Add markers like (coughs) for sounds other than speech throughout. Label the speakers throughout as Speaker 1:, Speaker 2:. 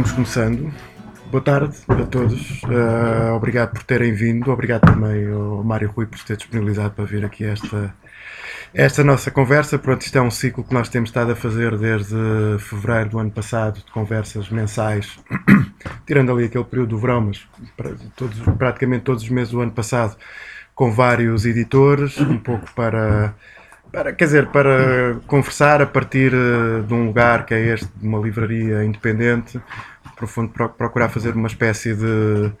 Speaker 1: vamos começando. Boa tarde a todos. Uh, obrigado por terem vindo. Obrigado também ao Mário Rui por ter disponibilizado para vir aqui esta, esta nossa conversa. Pronto, isto é um ciclo que nós temos estado a fazer desde fevereiro do ano passado, de conversas mensais, (coughs) tirando ali aquele período do verão, mas todos, praticamente todos os meses do ano passado, com vários editores, um pouco para para, quer dizer, para conversar a partir eh, de um lugar que é este, de uma livraria independente, profundo procurar fazer uma espécie de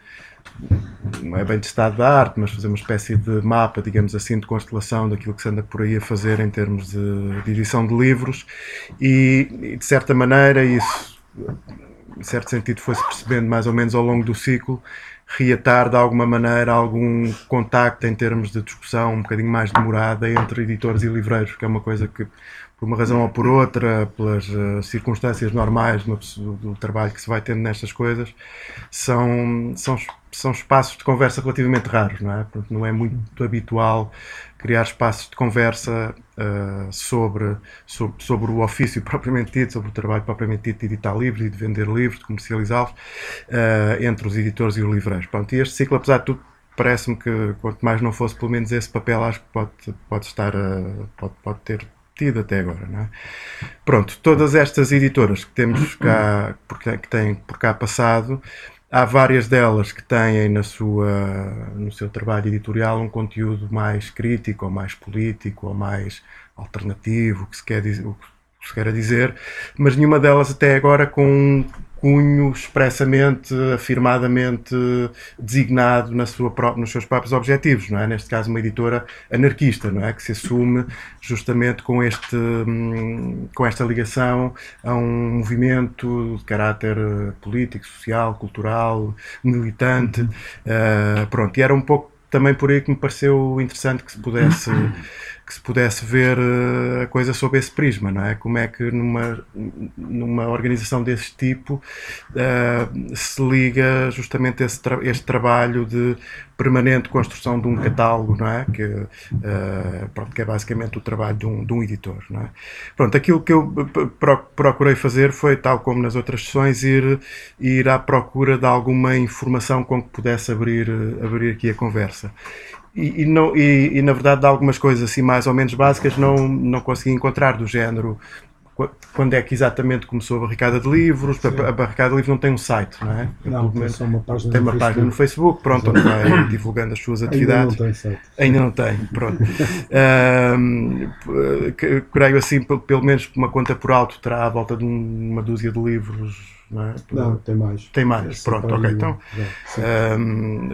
Speaker 1: não é bem de estado da arte, mas fazer uma espécie de mapa, digamos assim, de constelação daquilo que se anda por aí a fazer em termos de, de edição de livros. E, e, de certa maneira isso em certo sentido foi-se percebendo mais ou menos ao longo do ciclo reatar de alguma maneira algum contacto em termos de discussão um bocadinho mais demorada entre editores e livreiros, que é uma coisa que, por uma razão ou por outra, pelas uh, circunstâncias normais do, do, trabalho que se vai tendo nestas coisas, são, são, são espaços de conversa relativamente raros, não é? Porque não é muito habitual criar espaços de conversa uh, sobre, sobre, sobre o ofício (laughs) propriamente dito, sobre o trabalho propriamente dito de editar livros e de vender livros, de comercializá-los, uh, entre os editores e os livreiros. Pronto, e este ciclo, apesar de tudo, parece-me que quanto mais não fosse pelo menos esse papel, acho que pode, pode estar, uh, pode, pode ter tido até agora. Não é? Pronto, todas estas editoras que temos cá, que têm por cá passado, Há várias delas que têm na sua, no seu trabalho editorial um conteúdo mais crítico, ou mais político, ou mais alternativo, que se quer dizer, o que se quer dizer, mas nenhuma delas até agora com cunho expressamente, afirmadamente designado na sua, nos seus próprios objetivos, não é? Neste caso, uma editora anarquista, não é? Que se assume justamente com, este, com esta ligação a um movimento de caráter político, social, cultural, militante. Uh, pronto, e era um pouco também por aí que me pareceu interessante que se pudesse (laughs) que se pudesse ver eh, a coisa sob esse prisma, não é? Como é que numa, numa organização desse tipo uh, se liga justamente esse tra este trabalho de permanente construção de um catálogo, não é? Que, uh, pronto, que é basicamente o trabalho de um, de um editor, não é? Pronto, aquilo que eu procurei fazer foi, tal como nas outras sessões, ir, ir à procura de alguma informação com que pudesse abrir, abrir aqui a conversa. E, e, não, e, e, na verdade, algumas coisas assim mais ou menos básicas não, não consegui encontrar, do género quando é que exatamente começou a barricada de livros. Sim. A barricada de livros não tem um site, não é?
Speaker 2: Não, tem só uma página,
Speaker 1: tem uma página no Facebook, pronto, onde vai divulgando as suas atividades.
Speaker 2: Ainda não tem site.
Speaker 1: Ainda não tem, pronto. (laughs) um, creio assim, pelo menos uma conta por alto, terá à volta de uma dúzia de livros não, é?
Speaker 2: não, tem mais.
Speaker 1: Tem mais, pronto, ok. Então, um,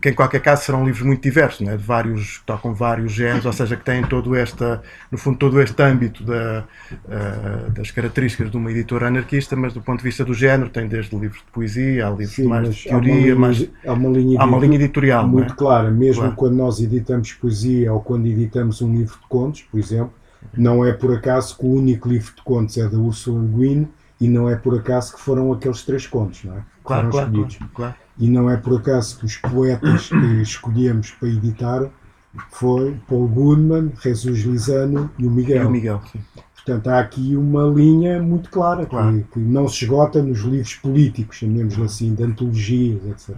Speaker 1: que em qualquer caso serão livros muito diversos, não é? de vários, tocam vários géneros, ou seja, que têm todo esta, no fundo, todo este âmbito da, uh, das características de uma editora anarquista, mas do ponto de vista do género, tem desde livros de poesia, há livros Sim, mais de teoria, há
Speaker 2: linha,
Speaker 1: mais,
Speaker 2: há uma linha,
Speaker 1: há uma linha editorial.
Speaker 2: Muito
Speaker 1: é?
Speaker 2: clara, mesmo claro. quando nós editamos poesia ou quando editamos um livro de contos, por exemplo, não é por acaso que o único livro de contos é da Ursula Le Guin e não é por acaso que foram aqueles três contos, não é?
Speaker 1: Claro, claro, claro, claro,
Speaker 2: E não é por acaso que os poetas que escolhemos para editar foi Paul Goodman, Jesus Lisano e o Miguel.
Speaker 1: E o Miguel, sim.
Speaker 2: Portanto, há aqui uma linha muito clara claro. que, que, não se esgota nos livros políticos, chamemos assim, de antologias, etc.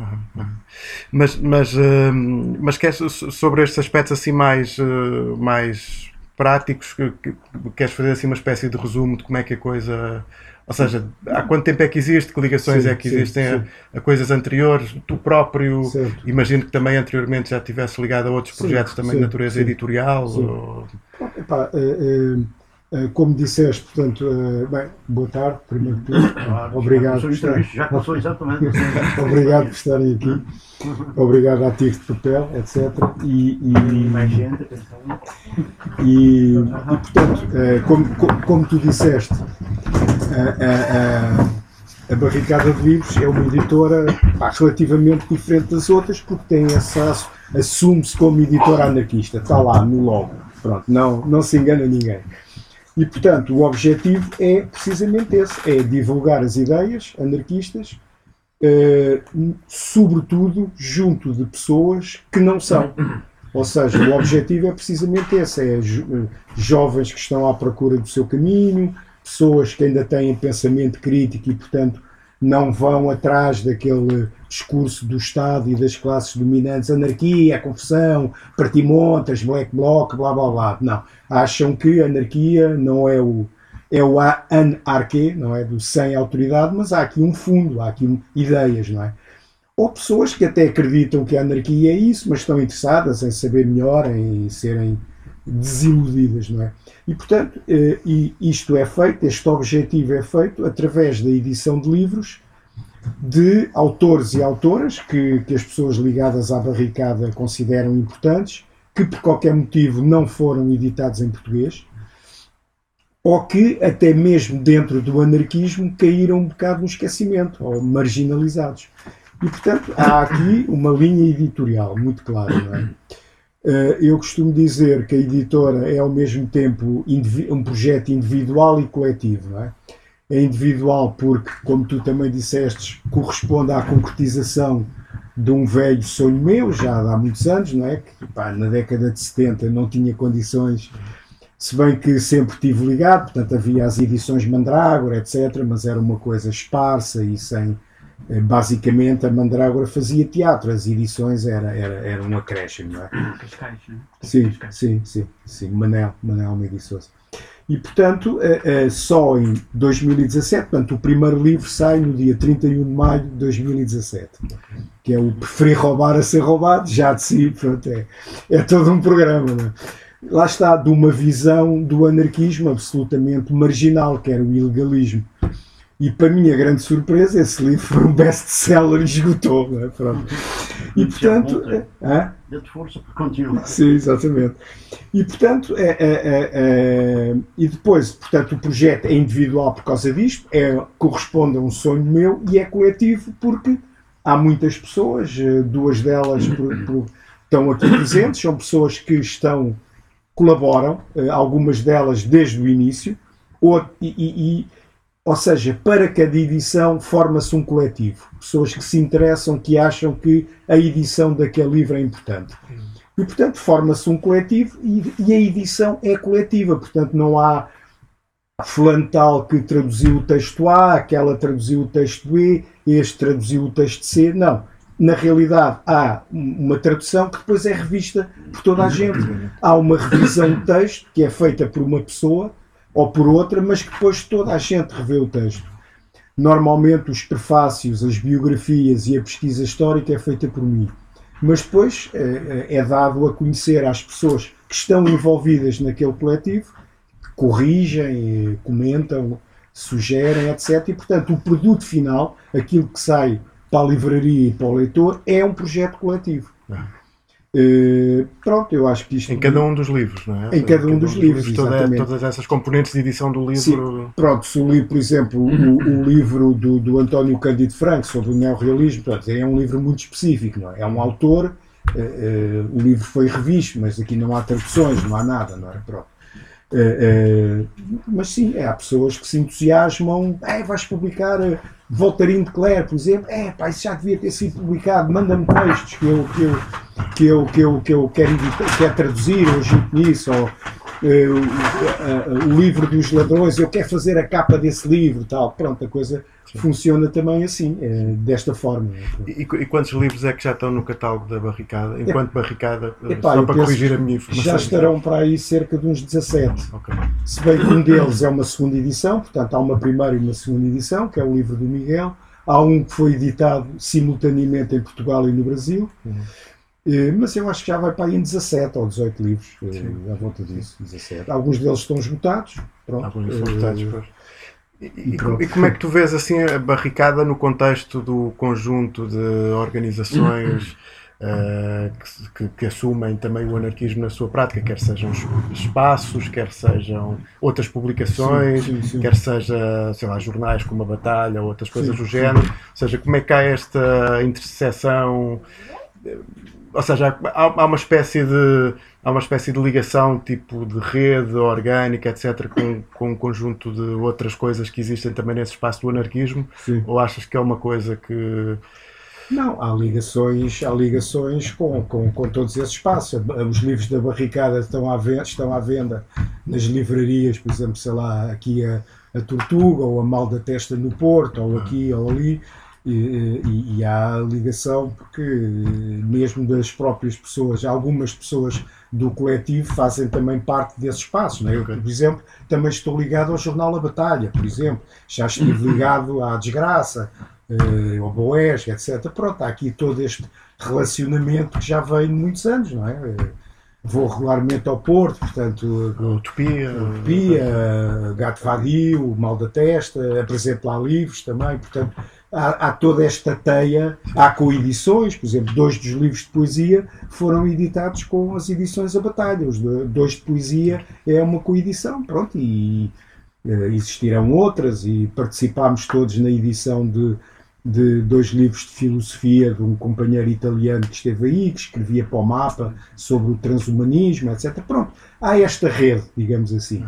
Speaker 1: Mas, mas, uh, mas queres, sobre estes aspectos assim mais, uh, mais práticos, que, que, queres fazer assim uma espécie de resumo de como é que a coisa ou seja, há quanto tempo é que existe? Que ligações sim, é que existem sim, a, a, coisas anteriores? Tu próprio, certo. imagino que também anteriormente já tivesse ligado a outros projetos também de natureza editorial? Ou...
Speaker 2: Epá, é, é, como disseste, portanto, é, bem, boa tarde, primeiro de tudo. Claro, obrigado.
Speaker 3: Já, estar... já passou exatamente. (laughs)
Speaker 2: obrigado por estarem aqui. Obrigado a Tigre de Papel, etc. E, e,
Speaker 3: mais gente,
Speaker 2: e, e portanto, como, como tu disseste, a, Barricada de Livros é uma editora pá, relativamente diferente das outras porque tem acesso, assume-se como editora anarquista, está lá no logo. Pronto, não, não se engana ninguém. E portanto, o objetivo é precisamente esse: é divulgar as ideias anarquistas, eh, sobretudo junto de pessoas que não são. Ou seja, o objetivo é precisamente esse: é jo jovens que estão à procura do seu caminho, pessoas que ainda têm pensamento crítico e, portanto, não vão atrás daquele discurso do Estado e das classes dominantes, anarquia, confusão, partimontas, black bloc, blá blá blá. Não. Acham que anarquia não é o, é o anarquê, não é? Do sem autoridade, mas há aqui um fundo, há aqui ideias, não é? Ou pessoas que até acreditam que a anarquia é isso, mas estão interessadas em saber melhor, em serem desiludidas, não é? E, portanto, eh, isto é feito, este objetivo é feito através da edição de livros de autores e autoras que, que as pessoas ligadas à barricada consideram importantes, que por qualquer motivo não foram editados em português, ou que até mesmo dentro do anarquismo caíram um bocado no esquecimento ou marginalizados. E portanto há aqui uma linha editorial muito clara, não é? Eh, eu costumo dizer que a editora é ao mesmo tempo um projeto individual e coletivo, é? É individual porque, como tu também disseste, corresponde à concretização de um velho sonho meu, já há muitos anos, não é? Que pá, na década de 70 não tinha condições se bem que sempre tive ligado, portanto havia as edições Mandrágora, etc., mas era uma coisa esparsa e sem. Eh, basicamente a Mandrágora fazia teatro, as edições era, era, era um acréscimo, não é?
Speaker 4: Cascais, não é?
Speaker 2: Sim, sim, sim, sim, Manel, Manel me ediçou-se. E portanto, eh, eh, só em 2017, portanto, o primeiro livro sai no dia 31 de maio de 2017, que é o Preferir Roubar a Ser Roubado, já de si, pronto, é, é todo um programa, não é? lá está, de uma visão do anarquismo absolutamente marginal, que era o ilegalismo. E para minha grande surpresa, esse livro foi um best-seller e esgotou. Não é? Pronto. E portanto.
Speaker 4: É, Deu-te força para continuar.
Speaker 2: Sim, exatamente. E portanto, é, é, é, é, e depois, portanto, o projeto é individual por causa disto, é, corresponde a um sonho meu e é coletivo porque há muitas pessoas, eh, duas delas por, por, estão aqui presentes, são pessoas que estão colaboram, eh, algumas delas desde o início, ou, e, e, ou seja, para cada edição forma-se um coletivo. Pessoas que se interessam, que acham que a edição daquele livro é importante. E, portanto, forma-se um coletivo e, e, a edição é coletiva. Portanto, não há fulano tal que traduziu o texto A, aquela traduziu o texto B, este traduziu o texto C. Não na realidade há uma tradução que depois é revista por toda a gente. Há uma revisão de texto que é feita por uma pessoa ou por outra, mas que depois toda a gente revê o texto. Normalmente os prefácios, as biografias e a pesquisa histórica é feita por mim. Mas depois é, é dado a conhecer às pessoas que estão envolvidas naquele coletivo, corrigem, comentam, sugerem, etc. E, portanto, o produto final, aquilo que sai para a livraria e para o leitor, é um projeto coletivo. Uh, pronto, eu acho que isto.
Speaker 1: Em cada um dos livros, não é?
Speaker 2: Em cada, um, dos, livros, livros
Speaker 1: toda, todas essas componentes de edição do livro. Sim,
Speaker 2: pronto, se o livro, por exemplo, o, o livro do, do António Cândido Franco sobre o neorrealismo, pronto, é um livro muito específico, não é? É um autor, uh, uh, o livro foi revisto, mas aqui não há traduções, não há nada, não é? Pronto. mas sim, é, há pessoas que se entusiasmam, é, vais publicar Voltarinho de Clare, por exemplo, é pá, isso já devia ter sido publicado, manda-me textos que eu, que eu, que eu, que eu, que eu quero, quero traduzir ou nisso, ou o, o, livro dos ladrões, eu quero fazer a capa desse livro, tal. Pronto, a coisa funciona também assim, é, desta forma.
Speaker 1: E, e, quantos livros é que já estão no catálogo da Barricada? Enquanto é, Barricada, epá, só para corrigir a minha informação.
Speaker 2: Já estarão para aí cerca de uns 17. Okay. Se bem que um deles é uma segunda edição, portanto há uma primeira e uma segunda edição, que é o livro do Miguel. Há um que foi editado simultaneamente em Portugal e no Brasil. Uhum. Eh, mas eu acho que já vai para aí em 17 ou 18 livros, eh, Sim. à volta disso, 17. Alguns deles estão esgotados. Pronto.
Speaker 1: Alguns estão esgotados, pois. E, e, e, como é que tu vês assim a barricada no contexto do conjunto de organizações uh, (coughs) que, que, que, assumem também o anarquismo na sua prática, quer sejam espaços, quer sejam outras publicações, sim, sim, sim. quer seja, sei lá, jornais como a Batalha ou outras coisas do género, ou seja, como é que há esta interseção, ou seja, há, há uma espécie de há uma espécie de ligação tipo de rede orgânica, etc., com, com um conjunto de outras coisas que existem também nesse espaço do anarquismo? Sim. Ou achas que é uma coisa que
Speaker 2: Não, há ligações, há ligações com, com, com todos esses espaços. Os livros da barricada estão à, venda, estão à venda nas livrarias, por exemplo, sei lá, aqui a, a Tortuga, ou a Mal da Testa no Porto, ou aqui ou ali. E, e, e, há ligação porque mesmo das próprias pessoas, algumas pessoas do coletivo fazem também parte desse espaço. Não é? Eu, por exemplo, também estou ligado ao jornal A Batalha, por exemplo, já estive (coughs) ligado à Desgraça, uh, ao Boés, etc. Pronto, há aqui todo este relacionamento que já vem de muitos anos, não é? Uh, vou regularmente ao Porto, portanto,
Speaker 1: Utopia,
Speaker 2: Utopia Gato Vadio, Mal da Testa, apresento lá livros também, portanto, há, há, toda esta teia, há coedições, por exemplo, dois dos livros de poesia foram editados com as edições A Batalha, os dois de poesia é uma coedição, pronto, e uh, existirão outras, e participámos todos na edição de de dois livros de filosofia de um companheiro italiano que esteve aí, que escrevia para o mapa sobre o transhumanismo, etc. Pronto, há esta rede, digamos assim.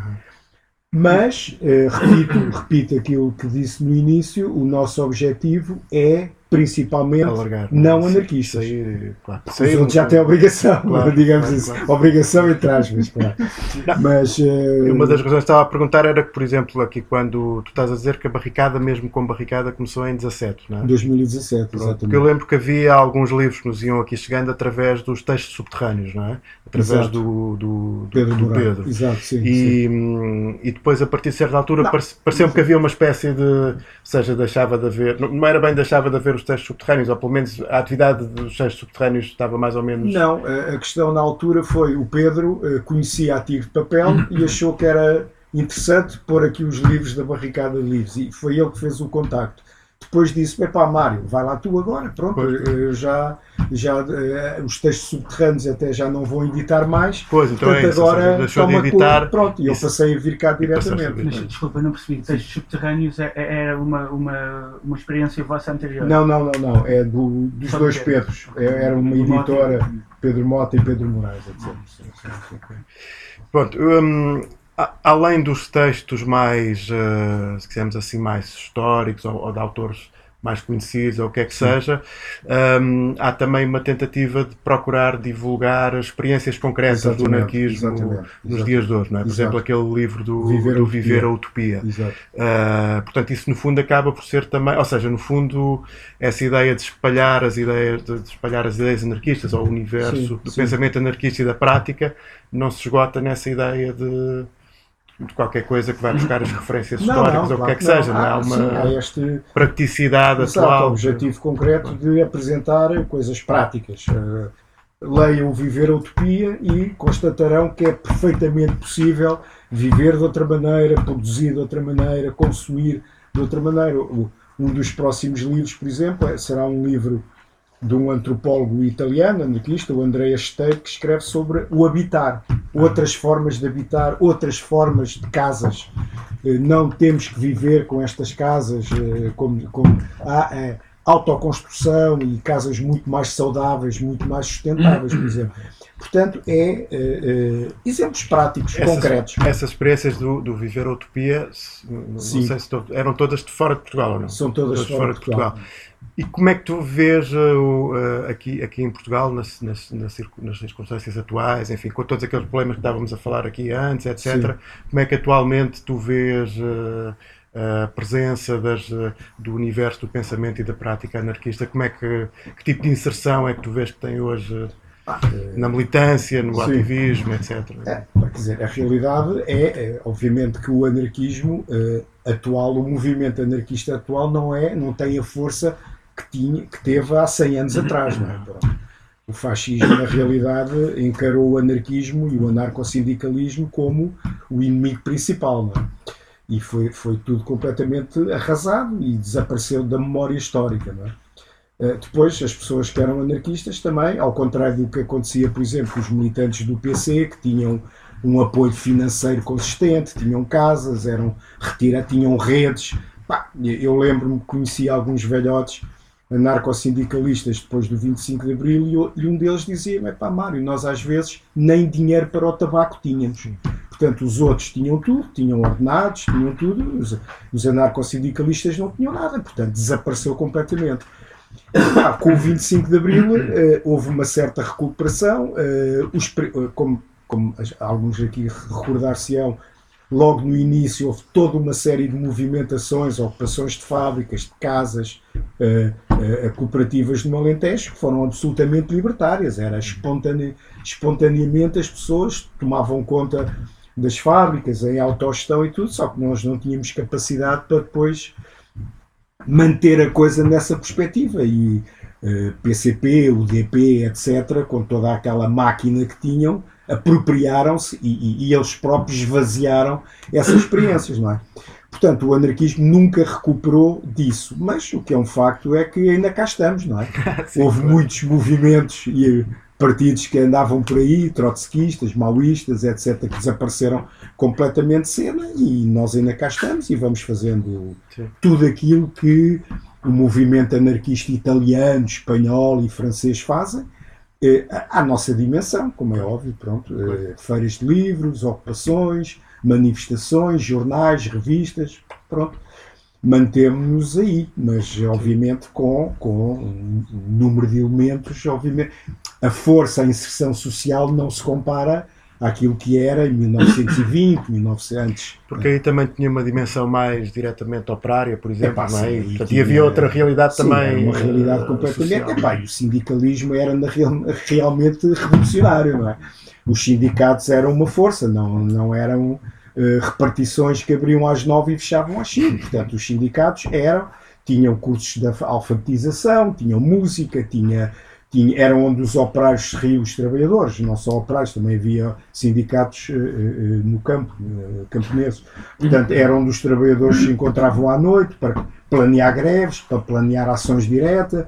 Speaker 2: Mas, eh, repito, repito aquilo que disse no início, o nosso objetivo é principalmente Alargar, não anarquistas. Sair, claro. Sair, Os já têm obrigação, (laughs) claro, digamos claro, assim. Claro. Obrigação entre aspas, claro. Mas, uh...
Speaker 1: Uma das razões que estava a perguntar era que, por exemplo, aqui quando tu estás a dizer que a barricada, mesmo com barricada, começou em 17, não é?
Speaker 2: 2017, Pronto, exatamente.
Speaker 1: Porque eu lembro que havia alguns livros que nos iam aqui chegando através dos textos subterrâneos, não é? Através do, do,
Speaker 2: Pedro
Speaker 1: do, Pedro.
Speaker 2: Exato, sim,
Speaker 1: e,
Speaker 2: sim.
Speaker 1: Hum, e depois, a partir de certa altura, pareceu-me que havia uma espécie de. Ou seja, deixava de haver. Não era bem deixava de haver os textos subterrâneos, ou pelo menos a atividade dos textos subterrâneos estava mais ou menos.
Speaker 2: Não, a questão na altura foi o Pedro eh, conhecia a Tigre de Papel (laughs) e achou que era interessante pôr aqui os livros da barricada de livros e foi ele que fez o contacto. Depois disse: pá, Mário, vai lá tu agora. Pronto, pois. eu já, já uh, os textos subterrâneos até já não vão editar mais.
Speaker 1: Pois, então Portanto, é isso, agora
Speaker 2: seja, toma de editar. Cor, pronto, e eu passei a vir cá diretamente.
Speaker 4: Mas, desculpa, não percebi. Textos subterrâneos é, é, era uma, uma, uma experiência vossa anterior?
Speaker 2: Não, não, não, não. É do, dos Só dois Pedros. É, era uma Pedro editora, Mota. Pedro Mota e Pedro Moraes, etc.
Speaker 1: Pronto. Um, além dos textos mais, uh, se quisermos assim, mais históricos ou, ou de autores mais conhecidos ou o que é que Sim. seja, um, há também uma tentativa de procurar divulgar experiências concretas exatamente, do anarquismo exatamente, nos exatamente. dias de hoje. Não é? Por exemplo, aquele livro do Viver, do Viver a Utopia. Uh, portanto, isso no fundo acaba por ser também, ou seja, no fundo, essa ideia de espalhar as ideias, de espalhar as ideias anarquistas ou o universo sim, do sim. pensamento anarquista e da prática não se esgota nessa ideia de de qualquer coisa que vai buscar as referências (coughs) não, históricas não, ou o que é que não, seja. Não, há, uma sim, há este, praticidade exato, atual.
Speaker 2: objetivo concreto de apresentar coisas práticas. Uh, leiam o Viver a Utopia e constatarão que é perfeitamente possível viver de outra maneira, produzir de outra maneira, consumir de outra maneira. Um dos próximos livros, por exemplo, é, será um livro de um antropólogo italiano, anarquista, o Andrea Steiro, que escreve sobre o habitar, outras formas de habitar, outras formas de casas. Eh, não temos que viver com estas casas eh, como, como há é, autoconstrução e casas muito mais saudáveis, muito mais sustentáveis, por exemplo. Portanto, é uh, uh, exemplos práticos, essas, concretos.
Speaker 1: Essas experiências do, do Viver a Utopia, não sei se eram todas de fora de Portugal ou não?
Speaker 2: São todas, todas fora, de Portugal. Portugal.
Speaker 1: E como é que tu vês uh, aqui, aqui em Portugal, nas, nas, nas, circunstâncias atuais, enfim, com todos aqueles problemas que estávamos a falar aqui antes, etc., Sim. como é que atualmente tu vês a presença das, do universo do pensamento e da prática anarquista? Como é que, que tipo de inserção é que tu vês que tem hoje na militância, no Sim. ativismo, etc.
Speaker 2: É, quer dizer, a realidade é, é, obviamente, que o anarquismo uh, atual, o movimento anarquista atual, não, é, não tem a força que, tinha, que teve há 100 anos atrás. Não é? O fascismo, na realidade, encarou o anarquismo e o anarcossindicalismo como o inimigo principal. Não é? E foi, foi tudo completamente arrasado e desapareceu da memória histórica. Não é? Eh, depois, as pessoas que eram anarquistas também, ao contrário do que acontecia, por exemplo, com os militantes do PC, que tinham um apoio financeiro consistente, tinham casas, eram retira, tinham redes. eu lembro-me que conheci alguns velhotes anarcossindicalistas depois do 25 de Abril e, um deles dizia-me, pá Mário, nós às vezes nem dinheiro para o tabaco tínhamos. Portanto, os outros tinham tudo, tinham ordenados, tinham tudo, os, os anarcossindicalistas não tinham nada, portanto, desapareceu completamente. Ah, com o 25 de Abril eh, houve uma certa recuperação, eh, os eh, como, como alguns aqui recordar-se-ão, logo no início houve toda uma série de movimentações, ocupações de fábricas, de casas eh, eh, cooperativas no Alentejo, que foram absolutamente libertárias. Era espontane- espontaneamente as pessoas tomavam conta das fábricas, em autogestão e tudo, só que nós não tínhamos capacidade para depois manter a coisa nessa perspectiva. E eh, PCP, UDP, etc., com toda aquela máquina que tinham, apropriaram-se e, e- e eles próprios esvaziaram essas experiências, não é? Portanto, o anarquismo nunca recuperou disso, mas o que é um facto é que ainda cá estamos, não é? (laughs)
Speaker 1: Sim,
Speaker 2: Houve
Speaker 1: claro.
Speaker 2: muitos movimentos e partidos que andavam por aí, trotskistas, maoístas, etc., que desapareceram completamente de cena e nós ainda cá estamos e vamos fazendo
Speaker 1: Sim.
Speaker 2: tudo aquilo que o movimento anarquista italiano, espanhol e francês fazem à à nossa dimensão, como é óbvio, pronto, eh, feiras de livros, ocupações, manifestações, jornais, revistas, pronto, mantemos-nos aí, mas obviamente com, com um número de elementos, obviamente, a força, a inserção social não se compara àquilo que era em 1920, 1900. (laughs)
Speaker 1: Porque aí também tinha uma dimensão mais diretamente operária, por exemplo,
Speaker 2: Epá,
Speaker 1: não é? E, portanto,
Speaker 2: tinha-
Speaker 1: havia outra realidade
Speaker 2: Sim,
Speaker 1: também.
Speaker 2: era uma realidade
Speaker 1: eh,
Speaker 2: completamente.
Speaker 1: social.
Speaker 2: Epá, e o sindicalismo era real- realmente revolucionário, não é? Os sindicatos eram uma força, não, não eram eh, repartições que abriam às nove e fechavam às cinco. Portanto, os sindicatos eram, tinham cursos de alfa- alfabetização, tinham música, tinha, tinha, eram onde os operários se riam os trabalhadores, não só operários, também havia sindicatos eh, eh, no campo, eh, camponeses. Portanto, era onde os trabalhadores se encontravam à noite para planear greves, para planear ações diretas,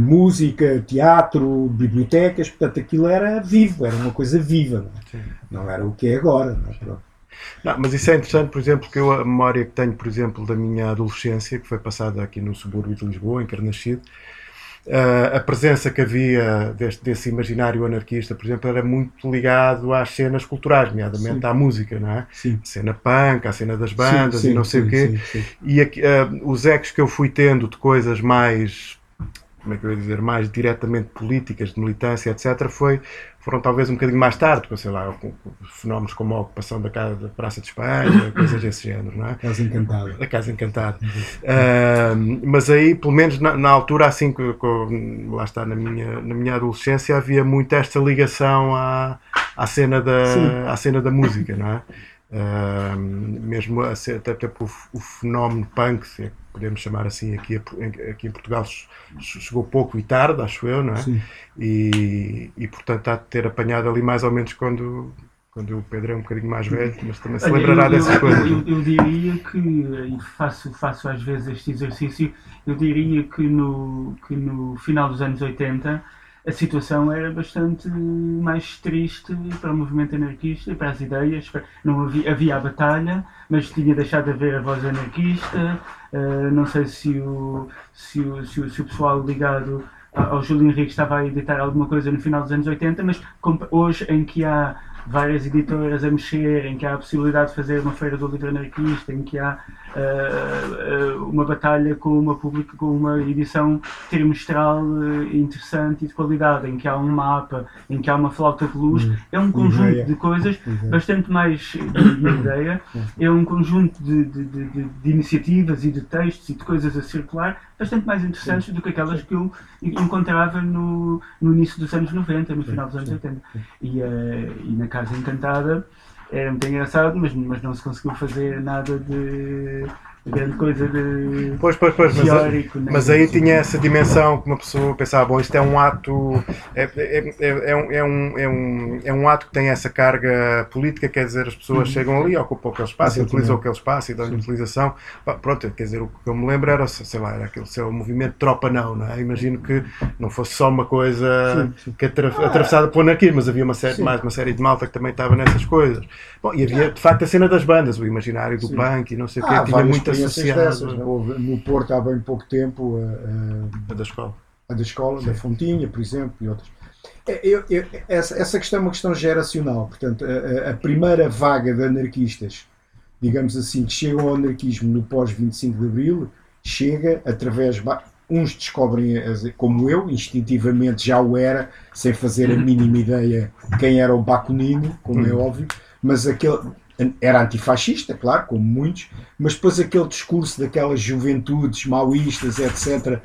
Speaker 2: música, teatro, bibliotecas, portanto aquilo era vivo, era uma coisa viva, não, é? Não era o que é agora. não é?
Speaker 1: Não, mas isso é interessante, por exemplo, que eu a memória que tenho, por exemplo, da minha adolescência, que foi passada aqui no subúrbio de Lisboa, em Carnachide, eh, a presença que havia deste, desse imaginário anarquista, por exemplo, era muito ligado às cenas culturais, nomeadamente
Speaker 2: Sim.
Speaker 1: à música, não é?
Speaker 2: Sim.
Speaker 1: A cena punk, a cena das bandas
Speaker 2: Sim,
Speaker 1: e não
Speaker 2: sim,
Speaker 1: sei o
Speaker 2: sim,
Speaker 1: quê.
Speaker 2: sim, sim.
Speaker 1: E aqui, eh, os ecos que eu fui tendo de coisas mais, como é que eu ia dizer, mais diretamente políticas, de militância, etc., foi, foram talvez um bocadinho mais tarde, com, sei lá, com, com fenómenos como a ocupação da, casa, da Praça de Espanha, (coughs) coisas desse género, não é?
Speaker 2: Estás encantado.
Speaker 1: A Casa Encantada. Ah, mas aí, pelo menos na, na altura, assim, que, que- lá está, na minha, na minha adolescência, havia muito esta ligação à, à, cena,
Speaker 2: Sim.
Speaker 1: da, à cena da música, não é? Mesmo até, até o, o fenómeno punk, se é podemos chamar assim, aqui, aqui em Portugal che- chegou pouco e tarde, acho eu, não é?
Speaker 2: Sim.
Speaker 1: E, e portanto há de ter apanhado ali mais ou menos quando, quando o Pedro é um bocadinho mais velho, mas também se lembrará
Speaker 4: eu,
Speaker 1: dessas
Speaker 4: eu,
Speaker 1: coisas.
Speaker 4: Eu, eu diria que, e faço, faço às vezes este exercício, eu diria que no, que no final dos anos 80 a situação era bastante mais triste para o movimento anarquista e para as ideias. Não havia, havia a batalha, mas tinha deixado de haver a voz anarquista. Uh, não sei se o, se o, se o, se o pessoal ligado ao Júlio Henrique estava a editar alguma coisa no final dos anos 80, mas hoje em que há várias editoras a mexer, em que há a possibilidade de fazer uma feira do livro anarquista, em que há uh, uh, uma batalha com uma pública, com uma edição trimestral uh, interessante e de qualidade, em que há um mapa, em que há uma flauta de luz,
Speaker 2: Uhum.
Speaker 4: é um conjunto
Speaker 2: Ideia.
Speaker 4: de coisas
Speaker 2: Uhum.
Speaker 4: bastante mais de (coughs) ideia, é um conjunto de, de, de, de iniciativas e de textos e de coisas a circular bastante mais interessantes do que aquelas que eu encontrava no, no início dos anos 90, no final dos anos 80. E, uh, e na Casa Encantada era muito engraçado, mas, mas não se conseguiu fazer nada de grande coisa de
Speaker 1: Pois, pois, pois, mas,
Speaker 4: teórico. né?
Speaker 1: mas aí tinha essa dimensão que uma pessoa pensava, bom, isto é um ato, é, é, é, é um, é, um, é, um, é um ato que tem essa carga política, quer dizer, as pessoas
Speaker 4: Uhum.
Speaker 1: chegam ali, ocupam aquele espaço,
Speaker 2: Exatamente.
Speaker 1: utilizam aquele espaço e dão-lhe utilização. Pronto, quer dizer, o que eu me lembro era, sei lá, era aquele seu movimento tropa não, não é? Imagino que não fosse só uma coisa
Speaker 2: Sim, sim.
Speaker 1: que atra- atravessada por anarquismo, mas havia uma série,
Speaker 2: Sim.
Speaker 1: mais uma série de malta que também estava nessas coisas. Bom, e havia de facto a cena das bandas, o imaginário do punk e não sei o quê,
Speaker 2: Há
Speaker 1: tinha muito
Speaker 2: experiências dessas. né? Houve no Porto há bem pouco tempo a,
Speaker 1: a da escola.
Speaker 2: a, a da escola, da Fontinha, por exemplo, e outras. É, eu- eu- essa, essa questão é uma questão geracional. Portanto, a, a- a primeira vaga de anarquistas, digamos assim, que chegam ao anarquismo no pós-25 de Abril, chega através, uns descobrem, como eu, instintivamente já o era, sem fazer a mínima ideia quem era o Bakunino, como é óbvio, mas aquele era antifascista, claro, como muitos, mas depois aquele discurso daquelas juventudes maoístas, etc.,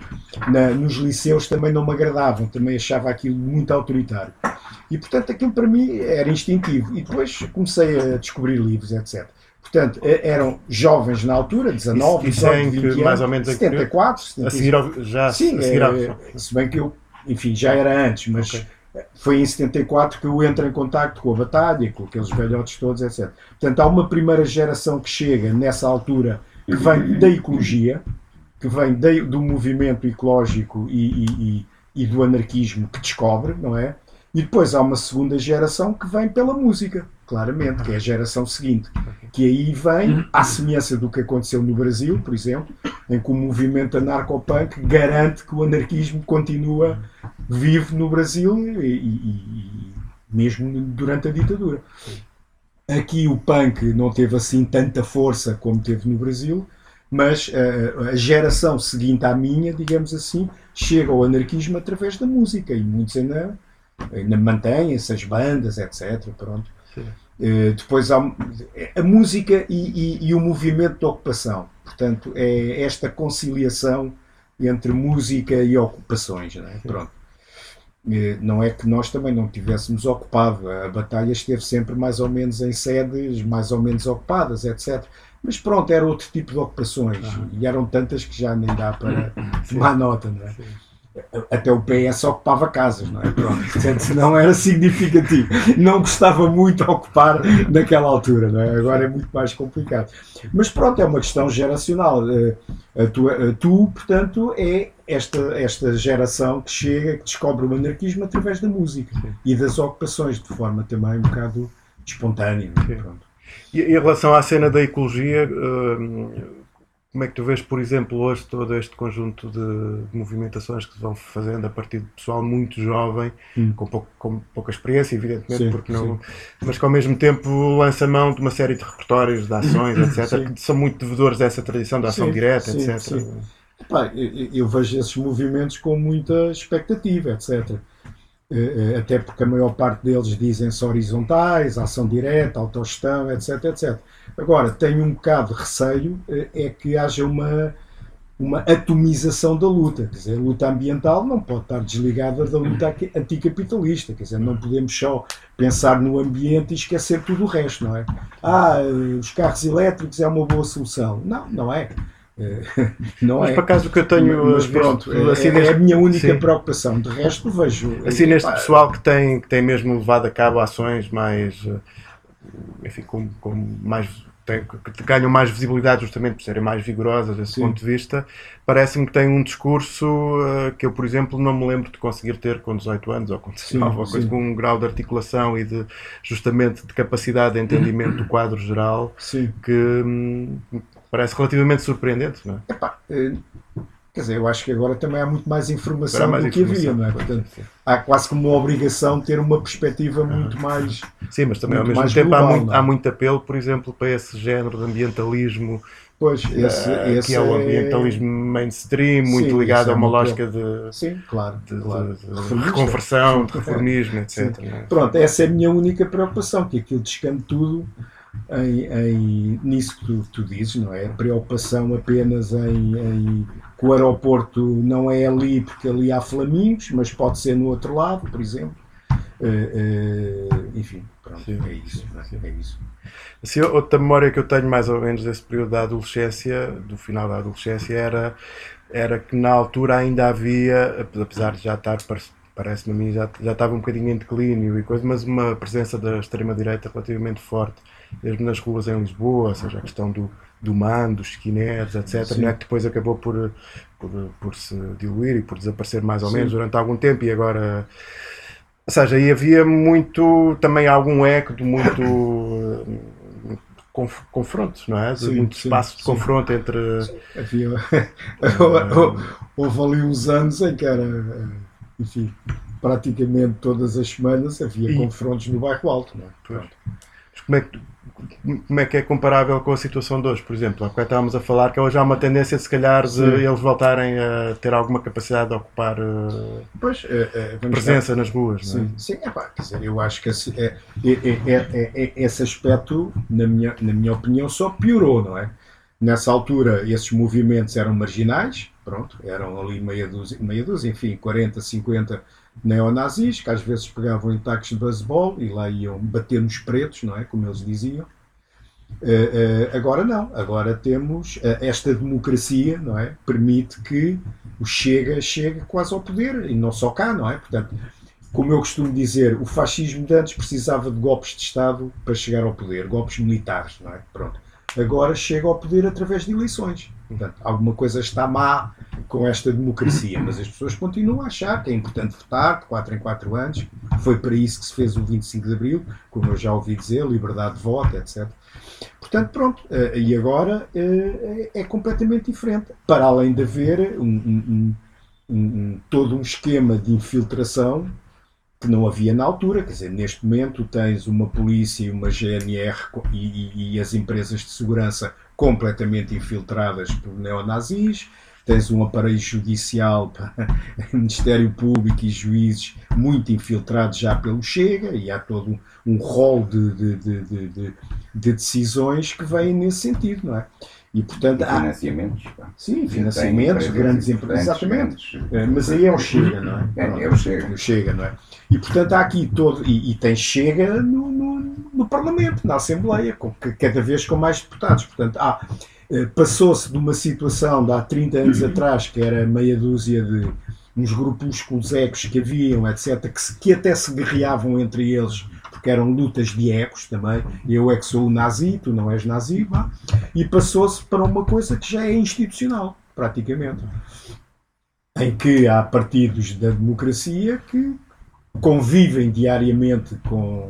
Speaker 2: na- nos liceus também não me agradavam, também achava aquilo muito autoritário. E portanto aquilo para mim era instintivo. E depois comecei a descobrir livros, etc. Portanto, eram jovens na altura, 19,
Speaker 1: Isso- isso é
Speaker 2: 18,
Speaker 1: em que
Speaker 2: 20 anos,
Speaker 1: mais ou menos em que período?
Speaker 2: 74,
Speaker 1: A
Speaker 2: 75.
Speaker 1: seguir ao, já
Speaker 2: Sim,
Speaker 1: a seguir
Speaker 2: é, se bem que eu, enfim, já era antes, mas
Speaker 1: Ok.
Speaker 2: Foi em 74 que eu entro em contacto com a batalha, com aqueles velhotes todos, etc. Portanto, há uma primeira geração que chega nessa altura que vem da ecologia, que vem da- do movimento ecológico e- e- e do anarquismo que descobre, não é? E depois há uma segunda geração que vem pela música, claramente, que é a geração seguinte, que aí vem, à semelhança do que aconteceu no Brasil, por exemplo, em que o movimento anarcopunk garante que o anarquismo continua vivo no Brasil e, e- e mesmo durante a ditadura. Aqui o punk não teve assim tanta força como teve no Brasil, mas eh, a geração seguinte à minha, digamos assim, chega ao anarquismo através da música e muitos ainda, ainda mantêm-se, as bandas, etc. Pronto. Eh, depois há a música e, e- e o movimento de ocupação. Portanto, é esta conciliação entre música e ocupações. Não é? Pronto. Não é que nós também não tivéssemos ocupado. A batalha esteve sempre mais ou menos em sedes mais ou menos ocupadas, etc. Mas pronto, era outro tipo de ocupações. E eram tantas que já nem dá para tomar nota. Não é? Até o PS ocupava casas, não é? Pronto. Portanto, não era significativo. Não gostava muito de ocupar naquela altura, não é? Agora é muito mais complicado. Mas pronto, é uma questão geracional. Eh, a tu, portanto, é esta, esta geração que chega, que descobre o anarquismo através da música e das ocupações, de forma também um bocado espontânea. é?
Speaker 1: E em relação à cena da ecologia, hum, como é que tu vês, por exemplo, hoje todo este conjunto de movimentações que se vão fazendo a partir de pessoal muito jovem,
Speaker 2: Hum.
Speaker 1: com, pouco- com pouca experiência, evidentemente,
Speaker 2: Sim,
Speaker 1: porque não, mas que ao mesmo tempo lança mão de uma série de repertórios, de ações, etc.,
Speaker 2: Sim.
Speaker 1: que são muito devedores dessa tradição da ação
Speaker 2: Sim,
Speaker 1: direta,
Speaker 2: sim,
Speaker 1: etc.
Speaker 2: sim. Epá, eu, eu vejo esses movimentos com muita expectativa, etc. Eh, Até porque a maior parte deles dizem-se horizontais, ação direta, autogestão, etc, etc. Agora, tenho um bocado de receio eh, é que haja uma, uma atomização da luta. Quer dizer, a luta ambiental não pode estar desligada da luta anticapitalista. Quer dizer, não podemos só pensar no ambiente e esquecer tudo o resto, não é? Ah, os carros elétricos é uma boa solução. Não, não é. Eh, (laughs) Não
Speaker 1: Mas
Speaker 2: é.
Speaker 1: por acaso o que eu tenho
Speaker 2: Mas pronto, é,
Speaker 1: assim,
Speaker 2: é a minha única
Speaker 1: sim.
Speaker 2: preocupação. De resto, vejo.
Speaker 1: Assim, neste
Speaker 2: Pá,
Speaker 1: pessoal que tem, que tem mesmo levado a cabo ações mais, eh, enfim, com, com mais, tem- que ganham mais visibilidade justamente por serem mais vigorosas desse
Speaker 2: Sim.
Speaker 1: ponto de vista, parece-me que tem um discurso eh, que eu, por exemplo, não me lembro de conseguir ter com 18 anos ou com 19, ou coisa
Speaker 2: sim.
Speaker 1: com um grau de articulação e de, justamente, de capacidade de entendimento do quadro geral
Speaker 2: Sim.
Speaker 1: que hum, parece relativamente surpreendente, não é?
Speaker 2: Epá, eh, quer dizer, eu acho que agora também há muito mais informação
Speaker 1: há mais
Speaker 2: do que havia,
Speaker 1: informação,
Speaker 2: não é? Portanto,
Speaker 1: sim.
Speaker 2: há quase como uma obrigação de ter uma perspectiva muito mais.
Speaker 1: Sim, mas também ao
Speaker 2: Muito
Speaker 1: mesmo tempo há,
Speaker 2: global,
Speaker 1: muito,
Speaker 2: não é?
Speaker 1: há muito apelo, por exemplo, para esse género de ambientalismo
Speaker 2: Pois, esse,
Speaker 1: eh,
Speaker 2: esse
Speaker 1: que é o ambientalismo mainstream, muito
Speaker 2: Sim,
Speaker 1: ligado
Speaker 2: é
Speaker 1: a uma
Speaker 2: muito
Speaker 1: lógica de,
Speaker 2: Sim, claro.
Speaker 1: de-
Speaker 2: claro.
Speaker 1: de- de reconversão, de (laughs) reformismo, etc. não é?
Speaker 2: Pronto, essa é a minha única preocupação, que aquilo descambe tudo em, em- nisso que tu, tu dizes, não é? A preocupação apenas em, em que o aeroporto não é ali porque ali há flamingos, mas pode ser no outro lado, por exemplo. Eh, eh, enfim, pronto,
Speaker 1: Sim,
Speaker 2: é isso. é? É isso.
Speaker 1: Assim, outra memória que eu tenho mais ou menos desse período da adolescência, do final da adolescência, era, era que na altura ainda havia, apesar de já estar, parece- parece-me a mim, já, já estava um bocadinho em declínio e coisa, mas uma presença da extrema-direita relativamente forte, mesmo nas ruas em Lisboa, ou seja, a questão do, do MAN, dos skinheads, etc.,
Speaker 2: Sim.
Speaker 1: não é? que depois acabou por, por, por se diluir e por desaparecer mais ou
Speaker 2: Sim.
Speaker 1: menos durante algum tempo e agora... Ou seja, aí havia muito, também algum eco de muito eh, conf- confronto, não é? De
Speaker 2: Sim,
Speaker 1: muito
Speaker 2: sim,
Speaker 1: espaço de
Speaker 2: sim.
Speaker 1: confronto entre.
Speaker 2: Havia, (laughs) houve ali uns anos em que era, eh, enfim, praticamente todas as semanas havia
Speaker 1: E-
Speaker 2: confrontos no bairro alto, não é?
Speaker 1: Mas como é que como é que é comparável com a situação de hoje, por exemplo? Há bocado estávamos a falar que hoje há uma tendência, se calhar, de eles voltarem a ter alguma capacidade de ocupar eh,
Speaker 2: Pois, eh, eh,
Speaker 1: presença nas ruas, não é?
Speaker 2: Sim, sim epá, quer dizer, eu acho que esse, é, é, é, é, é- esse aspecto, na minha, na minha opinião, só piorou, não é? Nessa altura, esses movimentos eram marginais, pronto, eram ali meia dúzia, meia dúzia enfim, 40, 50 neonazis, que às vezes pegavam em taques de baseball e lá iam bater nos pretos, não é? Como eles diziam. Eh, eh, agora não, agora temos eh, esta democracia, não é? Permite que o Chega chegue quase ao poder, e não só cá, não é? Portanto, como eu costumo dizer, o fascismo de antes precisava de golpes de Estado para chegar ao poder, golpes militares, não é? Pronto. Agora chega ao poder através de eleições. Portanto, alguma coisa está má com esta democracia, mas as pessoas continuam a achar que é importante votar de 4 em 4 anos. Foi para isso que se fez o 25 de Abril, como eu já ouvi dizer, liberdade de voto, etc. Portanto, pronto, eh, e agora eh, é completamente diferente. Para além de haver um- um- um- todo um esquema de infiltração que não havia na altura. Quer dizer, neste momento tens uma polícia e uma GNR e, e- e as empresas de segurança completamente infiltradas por neonazis. Tens um aparelho judicial, (laughs) Ministério Público e juízes muito infiltrados já pelo Chega e há todo um, rol de- de- de- de decisões que vêm nesse sentido, não é? E portanto há,
Speaker 3: financiamentos. pá.
Speaker 2: sim, financiamentos, grandes empresas, exatamente.
Speaker 3: grandes-
Speaker 2: É, Mas aí é o Chega, não é?
Speaker 3: É, é o Chega.
Speaker 2: O Chega, não é? E portanto há aqui todo. E, e tem Chega no, no, no Parlamento, na Assembleia, com, cada vez com mais deputados. Portanto, há. eh, Passou-se de uma situação de há 30 anos atrás, que era meia dúzia de uns grupúsculos ecos que haviam, etc., que, se- que até se guerreavam entre eles, porque eram lutas de ecos também. Eu é que sou o nazi, tu não és nazi, vá. e passou-se para uma coisa que já é institucional, praticamente em que há partidos da democracia que convivem diariamente com,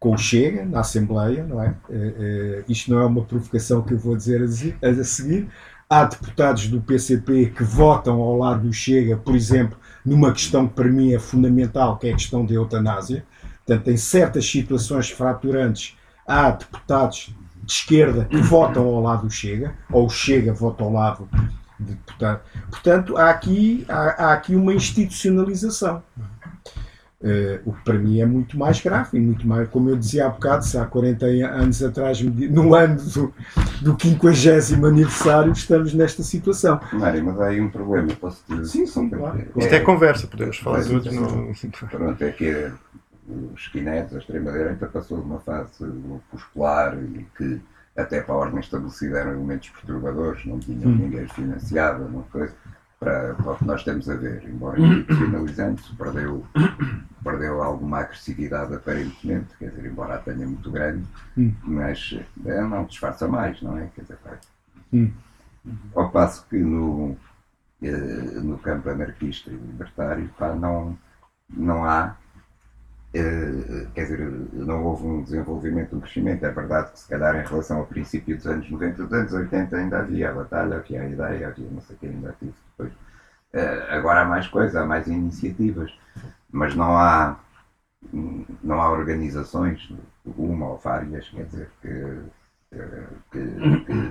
Speaker 2: com o Chega na Assembleia, não é? Eh, eh, isto não é uma provocação que eu vou dizer a, a seguir. Há deputados do PCP que votam ao lado do Chega, por exemplo, numa questão que para mim é fundamental, que é a questão da eutanásia. Portanto, em certas situações fraturantes, há deputados de esquerda que (coughs) votam ao lado do Chega, ou o Chega vota ao lado de deputado. Portanto, há aqui, há, há aqui uma institucionalização. Eh, o que para mim é muito mais grave e muito mais, como eu dizia há bocado, se há 40 anos atrás, no ano do, do 50 aniversário, estamos nesta situação.
Speaker 3: Mário, mas há aí um problema, posso te
Speaker 2: Sim, sim, claro.
Speaker 1: Isto é conversa, podemos falar todos.
Speaker 3: sim.
Speaker 1: Não...
Speaker 3: Pronto, é que os skinheads, a extrema-direita, passou de uma fase muscular e que até para a ordem estabelecida eram elementos perturbadores, não tinham
Speaker 2: Hum.
Speaker 3: ninguém financiado, uma coisa, para, para o que nós estamos a ver. Embora institucionalizando-se, perdeu, perdeu alguma agressividade aparentemente, quer dizer, embora a tenha muito grande,
Speaker 2: Hum.
Speaker 3: mas é, não disfarça mais, não é? Quer dizer, vai.
Speaker 2: Hum.
Speaker 3: Ao passo que no, eh, no campo anarquista e libertário, pá, não, não há quer dizer, não houve um desenvolvimento, um crescimento. É verdade que, se calhar, em relação ao princípio dos anos 90, dos anos 80, ainda havia a batalha, havia a ideia, havia não sei o que, ainda tive depois. Eh, agora há mais coisa, há mais iniciativas, mas não há, não há organizações, uma ou várias, quer dizer, que, eh, que,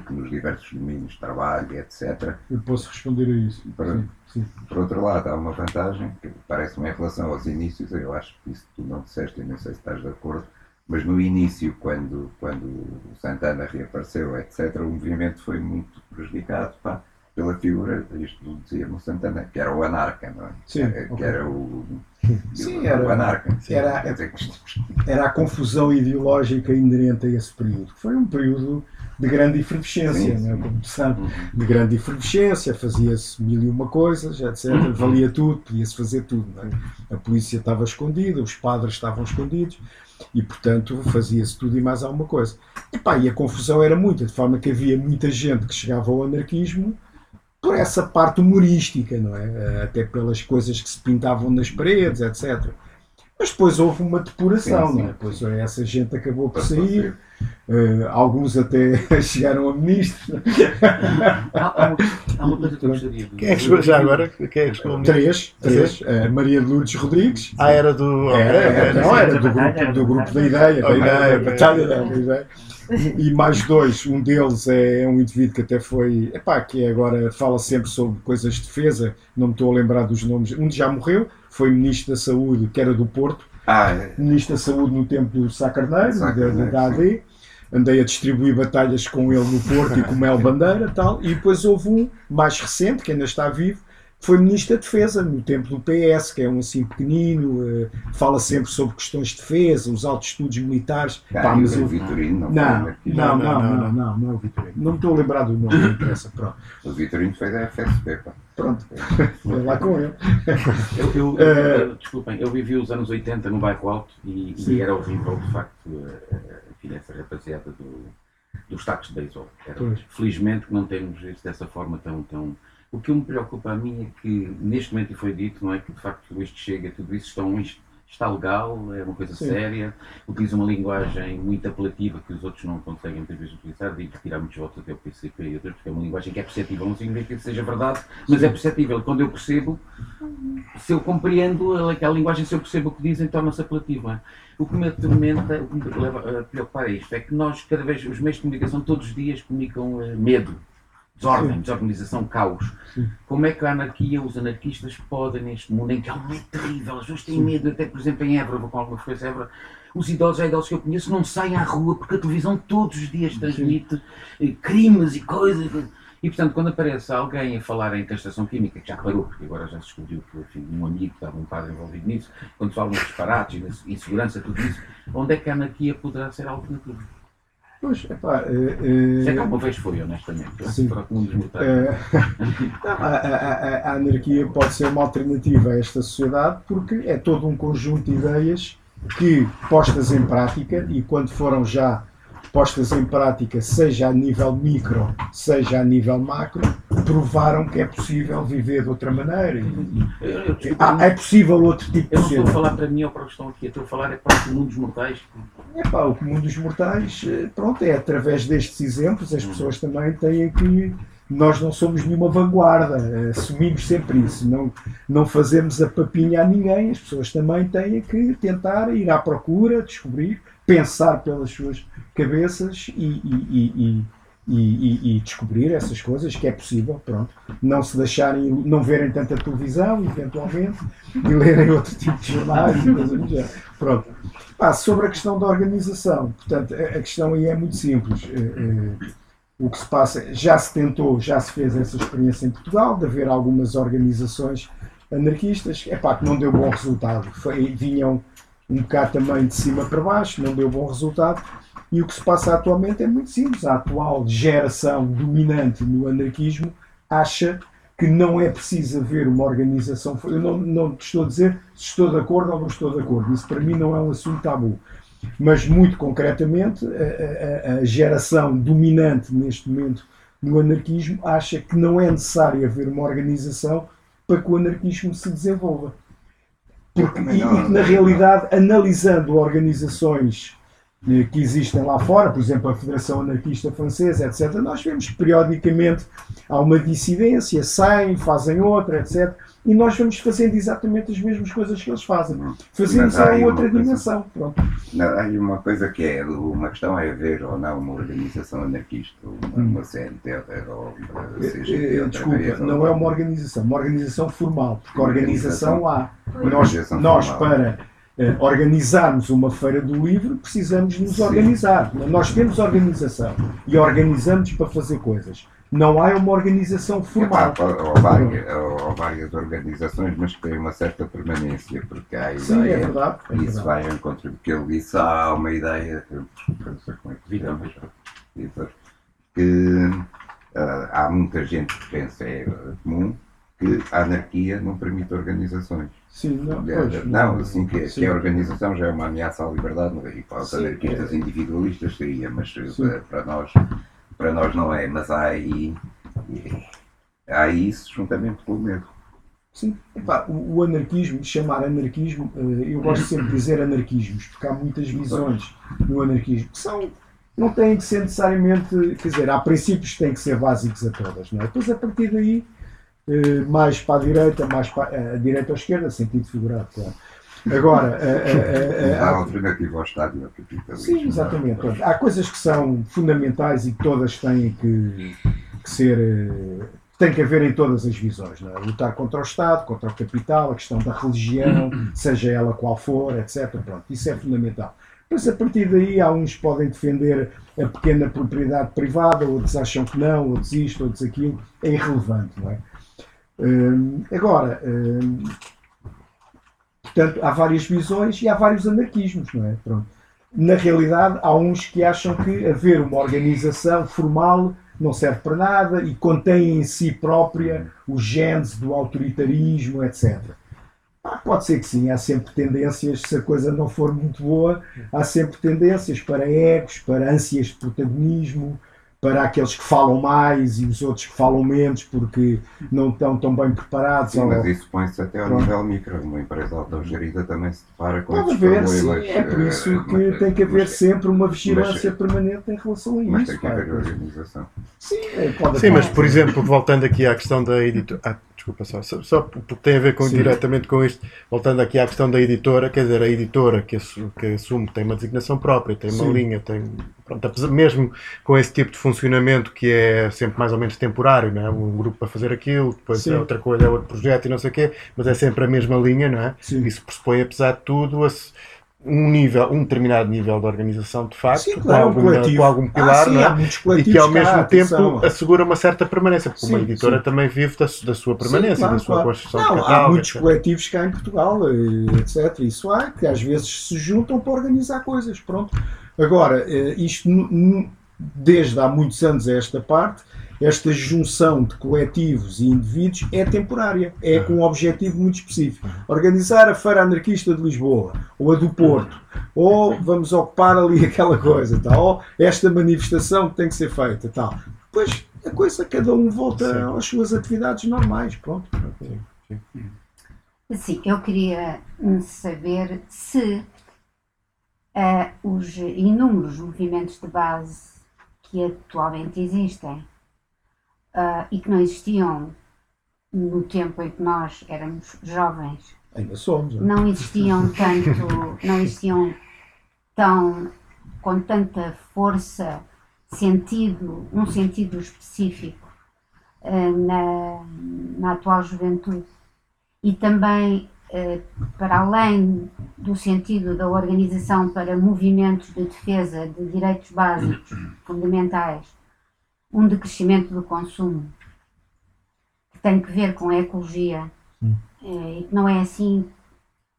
Speaker 3: que- nos diversos domínios de trabalho, etc.
Speaker 2: Eu posso responder a isso.
Speaker 3: Para-
Speaker 2: Sim, sim.
Speaker 3: Por outro lado, há uma vantagem que parece-me em relação aos inícios, eu acho que isso tu não disseste e não sei se estás de acordo, mas no início, quando, quando o Santana reapareceu, etc., o movimento foi muito prejudicado pá, pela figura, isto dizia-me o Santana, que era o anarca, não é?
Speaker 2: Sim,
Speaker 3: que,
Speaker 2: ok.
Speaker 3: era o,
Speaker 2: Sim, era-
Speaker 3: anarca.
Speaker 2: era-
Speaker 3: que isto-
Speaker 2: Era a confusão ideológica inerente a esse período. Foi um período de grande efervescência,
Speaker 3: Sim,
Speaker 2: é?
Speaker 3: sim.
Speaker 2: como se sabe.
Speaker 3: Uhum.
Speaker 2: de grande efervescência, fazia-se mil e uma coisas, etc. Valia tudo, podia-se fazer tudo. é? A polícia estava escondida, os padres estavam escondidos e, portanto, fazia-se tudo e mais alguma coisa. Epá, e a confusão era muita, de forma que havia muita gente que chegava ao anarquismo por essa parte humorística, não é? Eh, Até pelas coisas que se pintavam nas paredes, etc. Mas depois houve uma depuração,
Speaker 3: Sim, sim,
Speaker 2: não é? Depois essa gente acabou por sair, eh, alguns até (laughs) chegaram a ministros.
Speaker 5: Há, há uma, há uma coisa que eu gostaria de
Speaker 1: Quem é que chegou já agora? Quem é que chegou?
Speaker 2: Três, três. A Maria de Lourdes Rodrigues.
Speaker 1: Ah, era do.
Speaker 2: Era, era, não, era do grupo, do
Speaker 4: era
Speaker 2: grupo da ideia, da ideia, batalha da ideia. E mais dois, um deles é um indivíduo que até foi, epá, que agora fala sempre sobre coisas de defesa, não me estou a lembrar dos nomes, um já morreu, foi Ministro da Saúde, que era do Porto,
Speaker 3: Ah, é.
Speaker 2: Ministro da Saúde no tempo do Sá Carneiro, da, da AD, andei a distribuir batalhas com ele no Porto e com o Mel Bandeira tal, e depois houve um mais recente, que ainda está vivo, foi Ministro da Defesa, no tempo do PS, que é um assim pequenino, eh, fala sempre sobre questões de defesa, os altos estudos militares. Pá,
Speaker 3: Ah,
Speaker 2: mas
Speaker 3: e o
Speaker 2: eu-
Speaker 3: Vitorino não,
Speaker 2: não, não, não,
Speaker 1: Não,
Speaker 2: não,
Speaker 1: não,
Speaker 2: não, não, não é o Vitorino. Não me estou a lembrar do nome, não interessa. Pronto,
Speaker 3: O Vitorino foi da FSP, pá.
Speaker 2: pronto. (laughs) Foi lá com ele.
Speaker 5: Eu, eu-
Speaker 2: Eh,
Speaker 5: eu- desculpem, eu vivi os anos 80 no bairro Alto e, e era horrível, de facto, eh, enfim, essa rapaziada do, dos tacos de beisebol. Felizmente que não temos isso dessa forma tão, tão. O que me preocupa a mim é que, neste momento, e foi dito, não é? Que de facto este chega, tudo isso estão, isto está legal, é uma coisa
Speaker 2: Sim.
Speaker 5: séria, utiliza uma linguagem muito apelativa que os outros não conseguem muitas vezes utilizar, digo tirar muitos votos até o PCP e outros, porque é uma linguagem que é perceptível, não significa que seja verdade, mas é perceptível. Quando eu percebo, se eu compreendo aquela linguagem, se eu percebo o que dizem, torna-se apelativo. não é? O que me atormenta, o que me leva a preocupar é isto, é que nós, cada vez, os meios de comunicação, todos os dias comunicam eh, medo, desordem,
Speaker 2: Sim.
Speaker 5: desorganização, caos.
Speaker 2: Sim.
Speaker 5: Como é que a anarquia, os anarquistas podem, neste mundo em que há um medo terrível, as pessoas têm medo, até por exemplo em Évora, vou com alguma frequência Évora, os idosos, já idosos que eu conheço, não saem à rua porque a televisão todos os dias transmite eh, crimes e coisas. E portanto, quando aparece alguém a falar em castração química, que já parou, porque agora já se descobriu que enfim, um amigo estava um padre envolvido nisso, quando falam de disparates, e insegurança, tudo isso, onde é que a anarquia poderá ser alternativa?
Speaker 2: Pois, epá, eh,
Speaker 5: Se é
Speaker 2: eh,
Speaker 5: que alguma vez foi, honestamente.
Speaker 2: Sim.
Speaker 5: Para.
Speaker 2: Eh, (laughs) não, a, a- a- a anarquia pode ser uma alternativa a esta sociedade porque é todo um conjunto de ideias que, postas em prática, e quando foram já postas em prática, seja a nível micro, seja a nível macro, provaram que é possível viver de outra maneira.
Speaker 5: Eu- eu-
Speaker 2: e- ah, é possível outro tipo
Speaker 5: Eu
Speaker 2: de
Speaker 5: não estou a falar para mim ou para os que estão aqui, eu estou a falar é para o comum dos mortais.
Speaker 2: Epá, o comum dos mortais, pronto, é através destes exemplos, as pessoas também têm que. Nós não somos nenhuma vanguarda, assumimos sempre isso, não, não fazemos a papinha a ninguém, as pessoas também têm que tentar ir à procura, descobrir, pensar pelas suas cabeças e, e- e- e- descobrir essas coisas, que é possível, pronto. Não se deixarem, não verem tanta televisão, eventualmente, e lerem outro tipo de jornais e coisas do género. Pronto. Sobre a questão da organização, portanto, a, a questão aí é muito simples. Eh, eh, o que se passa, já se tentou, já se fez essa experiência em Portugal, de haver algumas organizações anarquistas, é pá, que não deu bom resultado. Foi, vinham um bocado também de cima para baixo, não deu bom resultado. E o que se passa atualmente é muito simples. A atual geração dominante no anarquismo acha que não é preciso haver uma organização. Eu não, não te estou a dizer se estou de acordo ou não estou de acordo. Isso para mim não é um assunto tabu. Mas, muito concretamente, a, a- a geração dominante neste momento no anarquismo acha que não é necessário haver uma organização para que o anarquismo se desenvolva. Porque, e, e que, na realidade, analisando organizações que existem lá fora, por exemplo, a Federação Anarquista Francesa, etc., nós vemos que periodicamente há uma dissidência, saem, fazem outra, etc. E nós vamos fazendo exatamente as mesmas coisas que eles fazem. Fazemos a
Speaker 3: aí
Speaker 2: outra
Speaker 3: coisa-
Speaker 2: dimensão. Pronto.
Speaker 3: Não, há uma coisa que é, uma questão é haver ou não uma organização anarquista, uma,
Speaker 2: Hum.
Speaker 3: uma CNT ou uma
Speaker 2: Eh,
Speaker 3: CGT.
Speaker 2: eh, Desculpa,
Speaker 3: vez, ou-
Speaker 2: não é uma organização, uma organização formal, porque a organização há.
Speaker 3: Uma
Speaker 2: Nós,
Speaker 3: organização
Speaker 2: nós
Speaker 3: formal.
Speaker 2: para eh, organizarmos uma feira do livro, precisamos nos
Speaker 3: Sim.
Speaker 2: organizar. Nós temos organização e organizamos para fazer coisas. Não há uma organização
Speaker 3: Epá,
Speaker 2: formal.
Speaker 3: Ou, várias, ou várias organizações, mas que têm uma certa permanência, porque há
Speaker 2: Sim, é
Speaker 3: ideia,
Speaker 2: verdade. é
Speaker 3: isso
Speaker 2: verdade.
Speaker 3: vai ao encontro do que ele disse, há uma ideia, não sei como é que chama, que ah, há muita gente que pensa, é comum, que a anarquia não permite organizações.
Speaker 2: Sim, não,
Speaker 3: É,
Speaker 2: pois,
Speaker 3: não, assim que,
Speaker 2: Sim.
Speaker 3: que a organização já é uma ameaça à liberdade, é? e para os
Speaker 2: Sim,
Speaker 3: anarquistas
Speaker 2: é.
Speaker 3: individualistas seria, mas eh, para, para nós, para nós não é. Mas há aí, há aí isso juntamente com o medo.
Speaker 2: Sim, Epá, o, o anarquismo, chamar anarquismo, eh, eu gosto sempre de dizer anarquismos, porque há muitas visões no anarquismo que são, não têm que ser necessariamente, quer dizer, há princípios que têm que ser básicos a todas, não é? Depois a partir daí, eh, mais para a direita, mais para a direita ou a esquerda, sentido figurado, claro. Agora, eh, eh, eh,
Speaker 3: alternativa ao Estado e ao capitalismo.
Speaker 2: Sim, exatamente. Pronto. Há coisas que são fundamentais e que todas têm que, que ser. eh, têm que haver em todas as visões. Não é? Lutar contra o Estado, contra o capital, a questão da religião, (clears throat) seja ela qual for, etc. Pronto, isso é fundamental. Mas a partir daí, há uns que podem defender a pequena propriedade privada, outros acham que não, outros isto, outros aquilo. É irrelevante, não é? Hum, agora, hum, portanto, há várias visões e há vários anarquismos, não é? Pronto na realidade, há uns que acham que haver uma organização formal não serve para nada e contém em si própria os genes do autoritarismo, etc. Ah, pode ser que sim, há sempre tendências, se a coisa não for muito boa, há sempre tendências para egos, para ânsias de protagonismo, para aqueles que falam mais e os outros que falam menos porque não estão tão bem preparados.
Speaker 3: Sim,
Speaker 2: ou-
Speaker 3: mas isso põe-se até ao
Speaker 2: Pronto.
Speaker 3: nível micro. Uma empresa autogerida também se depara com
Speaker 2: Pode haver, sim, é por
Speaker 3: eh,
Speaker 2: isso que
Speaker 3: mas-
Speaker 2: tem que haver
Speaker 3: mas-
Speaker 2: sempre uma vigilância permanente em relação a
Speaker 3: Mas
Speaker 2: isso.
Speaker 3: tem que haver organização.
Speaker 2: Sim, é, pode
Speaker 1: Sim, mas por exemplo, voltando aqui à questão da editora. Desculpa só, só, só porque tem a ver com,
Speaker 2: Sim.
Speaker 1: diretamente com isto. Voltando aqui à questão da editora, quer dizer, a editora que, assu- que assume tem uma designação própria, tem uma
Speaker 2: Sim.
Speaker 1: linha, tem. Pronto, mesmo com esse tipo de funcionamento que é sempre mais ou menos temporário, não é? Um grupo para fazer aquilo, depois
Speaker 2: Sim.
Speaker 1: é outra coisa, é outro projeto e não sei o quê, mas é sempre a mesma linha, não é? Isso pressupõe, apesar de tudo, a se- um nível, um determinado nível de organização de facto,
Speaker 2: Sim,
Speaker 1: com,
Speaker 2: claro,
Speaker 1: alguma-
Speaker 2: coletivo.
Speaker 1: com algum
Speaker 2: Ah,
Speaker 1: pilar,
Speaker 2: sim,
Speaker 1: não é?
Speaker 2: há
Speaker 1: e que ao mesmo tempo
Speaker 2: atenção.
Speaker 1: assegura uma certa permanência, porque uma
Speaker 2: Sim,
Speaker 1: editora
Speaker 2: sim.
Speaker 1: também vive da, da sua permanência,
Speaker 2: Sim, claro,
Speaker 1: da sua
Speaker 2: claro.
Speaker 1: construção
Speaker 2: Não,
Speaker 1: de
Speaker 2: há
Speaker 1: catálogo.
Speaker 2: muitos
Speaker 1: etc.
Speaker 2: coletivos cá em Portugal, eh, etc. Isso há, que às vezes se juntam para organizar coisas. Pronto. Agora, eh, isto desde há muitos anos a esta parte, esta junção de coletivos e indivíduos é temporária, é com um objetivo muito específico. Organizar a Feira Anarquista de Lisboa, ou a do Porto, ou vamos ocupar ali (laughs) aquela coisa, tal, ou esta manifestação que tem que ser feita, tal. Depois a coisa, cada um volta
Speaker 1: Sim.
Speaker 2: às suas atividades normais, pronto.
Speaker 6: Sim, eu queria hum, saber se ah, os inúmeros movimentos de base que atualmente existem ah, e que não existiam no tempo em que nós éramos jovens,
Speaker 2: Ainda somos. não é?
Speaker 6: não existiam tanto, não existiam tão com tanta força, sentido, um sentido específico eh, na, na atual juventude e também eh, para além do sentido da organização para movimentos de defesa de direitos básicos fundamentais, um decrescimento do consumo que tem que ver com a ecologia eh, e que não é assim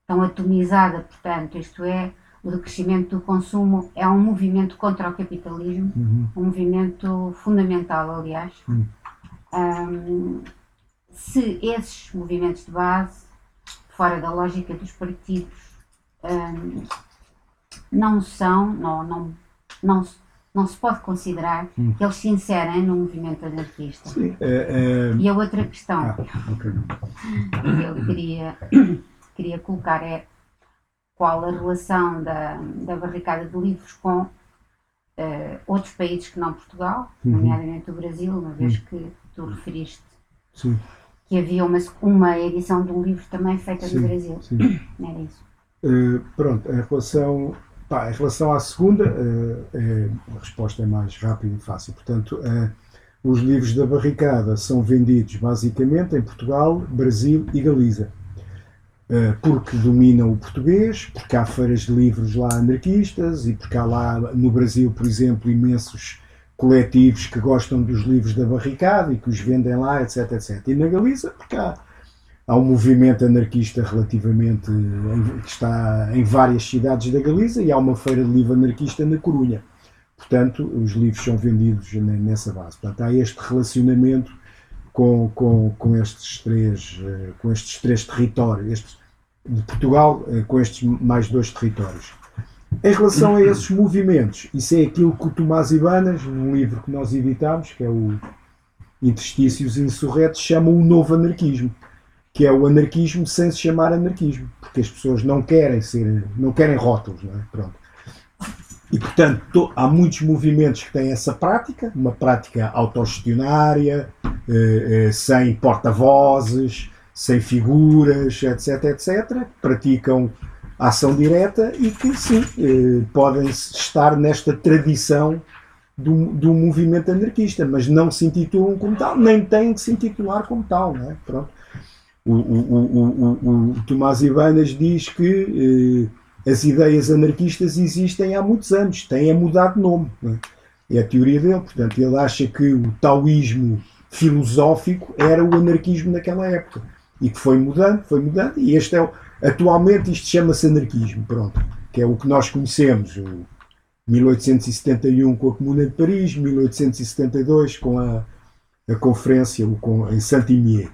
Speaker 6: tão atomizada, portanto, isto é, o decrescimento do consumo é um movimento contra o capitalismo,
Speaker 2: Uhum.
Speaker 6: um movimento fundamental, aliás.
Speaker 2: Hum.
Speaker 6: Ahm, se esses movimentos de base, fora da lógica dos partidos, ahm, não são, não, não, não, se- não se pode considerar
Speaker 2: Hum.
Speaker 6: que eles se inserem no movimento anarquista.
Speaker 2: Sim, eh, eh,
Speaker 6: E a outra questão
Speaker 2: ah, ok.
Speaker 6: que eu queria, queria colocar é qual a relação da, da barricada de livros com eh, outros países que não Portugal,
Speaker 2: Uhum.
Speaker 6: nomeadamente o Brasil, uma vez que tu referiste
Speaker 2: Sim,
Speaker 6: que havia uma, uma edição de um livro também feita
Speaker 2: Sim.
Speaker 6: no Brasil.
Speaker 2: sim.
Speaker 6: Era isso?
Speaker 2: Eh, pronto, em relação, pá, em relação à segunda, eh, eh, a resposta é mais rápida e fácil. Portanto, eh, os livros da barricada são vendidos basicamente em Portugal, Brasil e Galiza. Porque dominam o português, porque há feiras de livros lá anarquistas e porque há lá no Brasil, por exemplo, imensos coletivos que gostam dos livros da barricada e que os vendem lá, etc, etc. E na Galiza, porque há, há um movimento anarquista relativamente em- que está em várias cidades da Galiza e há uma feira de livro anarquista na Corunha. Portanto, os livros são vendidos ne- nessa base. Portanto, há este relacionamento com, com, com, estes, três, eh, com estes três territórios, estes, de Portugal eh, com estes mais dois territórios. Em relação a esses movimentos, isso é aquilo que o Tomás Ibanas, num livro que nós editámos, que é o Interstícios Insurretos, chama o novo anarquismo. Que é o anarquismo sem se chamar anarquismo, porque as pessoas não querem ser, não querem rótulos, não é? Pronto. E portanto to- há muitos movimentos que têm essa prática, uma prática autogestionária, eh, eh, sem porta-vozes, sem figuras, etc, etc, praticam ação direta e que sim, eh, podem estar nesta tradição do, do movimento anarquista, mas não se intitulam como tal, nem têm que se intitular como tal, não é? Pronto. O, o, o, o, Tomás Ibanas diz que eh, as ideias anarquistas existem há muitos anos, têm a mudar de nome. É? É a teoria dele. Portanto, ele acha que o taoísmo filosófico era o anarquismo naquela época e que foi mudando, foi mudando. E este é o, atualmente isto chama-se anarquismo, pronto, que é o que nós conhecemos. O 1871 com a Comuna de Paris, 1872 com a, a conferência com, em Saint-Imier.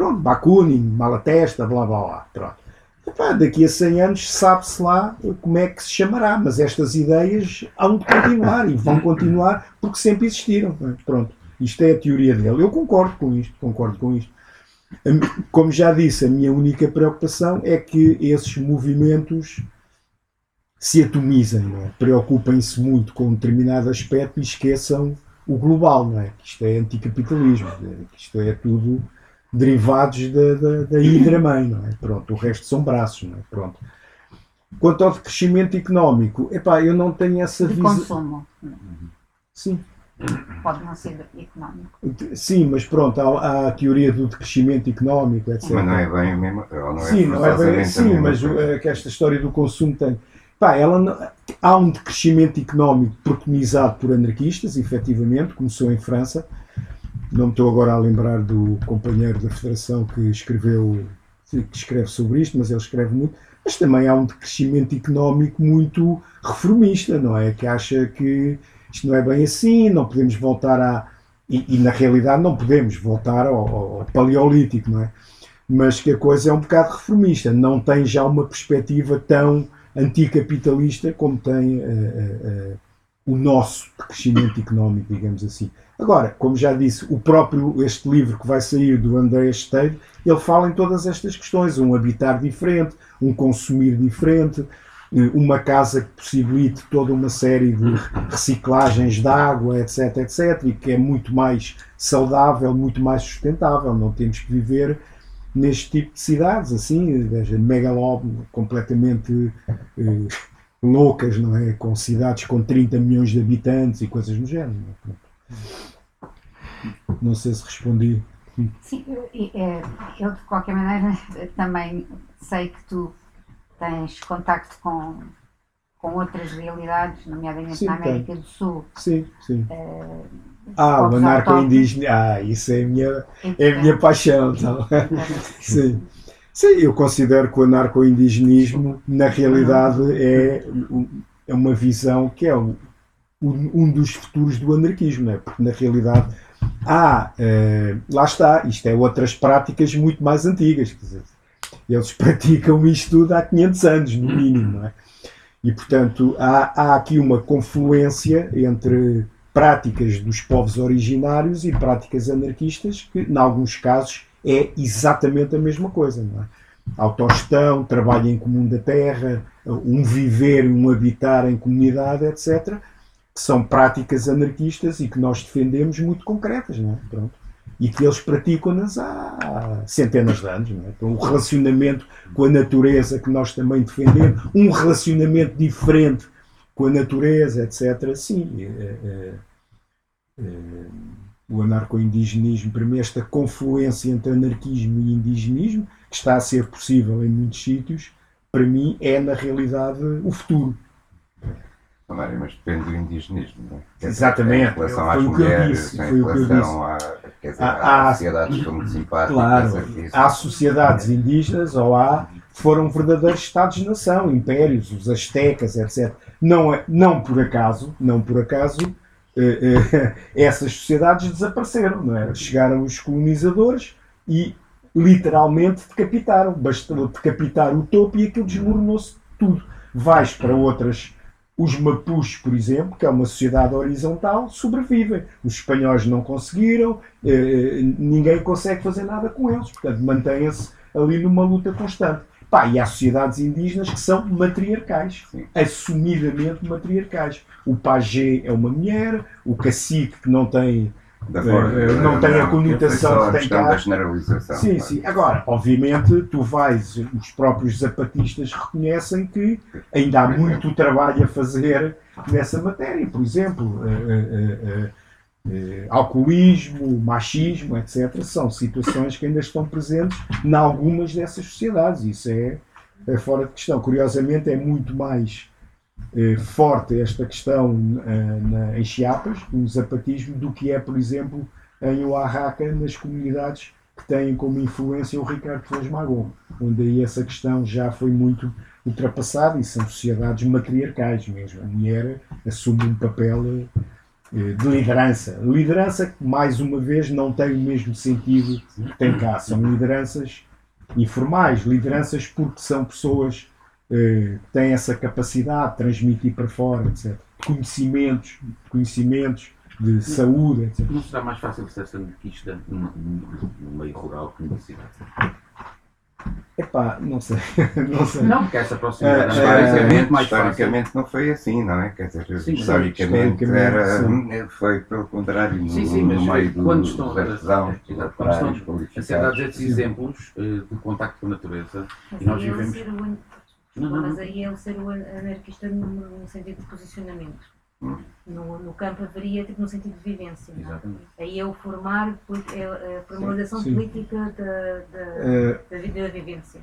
Speaker 2: Pronto, Bakunin, Malatesta, blá blá blá. Pronto. Epá, daqui a 100 anos sabe-se lá como é que se chamará, mas estas ideias hão de continuar e vão continuar porque sempre existiram. é? Pronto, isto é a teoria dele. Eu concordo com isto, concordo com isto. Como já disse, a minha única preocupação é que esses movimentos se atomizem, é? preocupem-se muito com um determinado aspecto e esqueçam o global, não é? Isto é anticapitalismo, isto é tudo derivados da, da, da hidra-mãe, não é? Pronto, o resto são braços, não é? Pronto. Quanto ao crescimento económico, epá, eu não tenho essa
Speaker 6: De
Speaker 2: visão.
Speaker 6: consumo.
Speaker 2: Sim,
Speaker 6: Pode não ser económico.
Speaker 2: sim, mas pronto, há, há a teoria do decrescimento económico, etc.
Speaker 3: Mas não é bem o mesmo. Ou não é
Speaker 2: sim, não é bem,
Speaker 3: a
Speaker 2: sim,
Speaker 3: mesma
Speaker 2: mas
Speaker 3: coisa.
Speaker 2: é que esta história do consumo tem. Pá, ela não- há um decrescimento económico preconizado por anarquistas, efetivamente, começou em França. Não me estou agora a lembrar do companheiro da Federação que escreveu, que escreve sobre isto, mas ele escreve muito. Mas também há um decrescimento económico muito reformista, não é? Que acha que isto não é bem assim, não podemos voltar a. E, e na realidade não podemos voltar ao, ao- paleolítico, não é? Mas que a coisa é um bocado reformista, não tem já uma perspectiva tão anticapitalista como tem eh, eh, eh, o nosso crescimento económico, digamos assim. Agora, como já disse, o próprio, este livro que vai sair do André Esteiro, ele fala em todas estas questões, um habitar diferente, um consumir diferente, eh, uma casa que possibilite toda uma série de reciclagens de água, etc, etc, e que é muito mais saudável, muito mais sustentável. Não temos que viver neste tipo de cidades, assim, megalópolis, completamente eh, loucas, não é? Com cidades com 30 milhões de habitantes e coisas do género. É? Não sei se respondi.
Speaker 6: Sim, eu, eu de qualquer maneira (laughs) também sei que tu tens contacto com, com outras realidades, nomeadamente
Speaker 2: Sim,
Speaker 6: na América do Sul.
Speaker 2: Sim, sim.
Speaker 6: eh,
Speaker 2: Ah, o anarco-indígena. Ah, isso é a minha, é a minha paixão. Então. (laughs) Sim. Sim, eu considero que o anarco-indigenismo, na realidade, é, é uma visão que é um, dos futuros do anarquismo, é? porque na realidade há, eh, lá está, isto é outras práticas muito mais antigas. Dizer, eles (laughs) praticam isto tudo há 500 anos, no mínimo, é? E, portanto, há, há aqui uma confluência entre práticas dos povos originários e práticas anarquistas que, em alguns casos, é exatamente a mesma coisa, não é? Autogestão, trabalho em comum da terra, um viver, um habitar em comunidade, etc., que são práticas anarquistas e que nós defendemos muito concretas, não é? Pronto. E que eles praticam-nas há centenas de anos, não é? Então, o relacionamento com a natureza que nós também defendemos, um relacionamento diferente com a natureza, etc. Sim, é, é, o anarco-indigenismo, para mim, esta confluência entre anarquismo e indigenismo, que está a ser possível em muitos sítios, para mim é, na realidade, o futuro.
Speaker 3: Mário, mas depende do indigenismo, não é?
Speaker 2: Exatamente.
Speaker 3: Em relação
Speaker 2: Foi
Speaker 3: às
Speaker 2: eu
Speaker 3: mulheres,
Speaker 2: disse,
Speaker 3: em
Speaker 2: eu
Speaker 3: relação a. Quer dizer,
Speaker 2: Há-
Speaker 3: há,
Speaker 2: há-
Speaker 3: sociedades que são muito simpáticas.
Speaker 2: Claro, há sociedades indígenas ou há foram verdadeiros estados-nação, impérios, os astecas, etc. Não, é, não por acaso, não por acaso, eh, eh, (laughs) essas sociedades desapareceram, não é? Chegaram os colonizadores e literalmente decapitaram. Bastou decapitar o topo e aquilo desmoronou-se tudo. Vais para outras Os Mapus, por exemplo, que é uma sociedade horizontal, sobrevivem. Os espanhóis não conseguiram, eh, ninguém consegue fazer nada com eles. Portanto, mantêm-se ali numa luta constante. Pá, e há sociedades indígenas que são matriarcais,
Speaker 3: Sim.
Speaker 2: assumidamente matriarcais. O pajé é uma mulher, o cacique que não tem. Eh, eh, não tem a conotação que tem cá.
Speaker 3: da generalização.
Speaker 2: Sim,
Speaker 3: claro.
Speaker 2: sim. Agora, obviamente, tu vais, os próprios zapatistas reconhecem que ainda há muito trabalho a fazer nessa matéria. Por exemplo, eh, alcoolismo, machismo, etc. São situações que ainda estão presentes em algumas dessas sociedades. Isso é, é fora de questão. Curiosamente, é muito mais forte esta questão eh, na- em Chiapas, no zapatismo, do que é, por exemplo, em Oaxaca, nas comunidades que têm como influência o Ricardo Flores Magón, onde aí essa questão já foi muito ultrapassada e são sociedades matriarcais mesmo. A mulher assume um papel eh, de liderança. Liderança que, mais uma vez, não tem o mesmo sentido que tem cá. São lideranças informais, lideranças porque são pessoas eh, têm essa capacidade de transmitir para fora, etc. Conhecimentos, conhecimentos de saúde, etc.
Speaker 5: Não será mais fácil ser anarquista no, no- no meio rural que numa cidade?
Speaker 2: Epá, não sei, (laughs) não sei.
Speaker 5: Não, porque essa proximidade
Speaker 2: É,
Speaker 5: historicamente mais fácil.
Speaker 3: historicamente não foi assim, não é? Quer dizer,
Speaker 5: Sim,
Speaker 3: historicamente,
Speaker 2: historicamente,
Speaker 3: era, foi pelo contrário, no,
Speaker 5: Sim, sim,
Speaker 3: no
Speaker 5: mas
Speaker 3: meio do-
Speaker 5: quando estão-
Speaker 3: dos artesãos, dos
Speaker 5: Exato, quando estão a ser dados esses exemplos eh, de contacto com a natureza
Speaker 7: Mas
Speaker 5: e nós vivemos. Não, não,
Speaker 7: mas
Speaker 5: não.
Speaker 7: aí é o ser o an- anarquista no, sentido de posicionamento.
Speaker 3: Hum.
Speaker 7: No, no campo haveria tipo no sentido de vivência. não é?
Speaker 5: Exatamente.
Speaker 7: Aí é o formar, pois, é a formalização
Speaker 2: Sim.
Speaker 7: política da, da,
Speaker 2: Eh,
Speaker 7: da vida da vivência.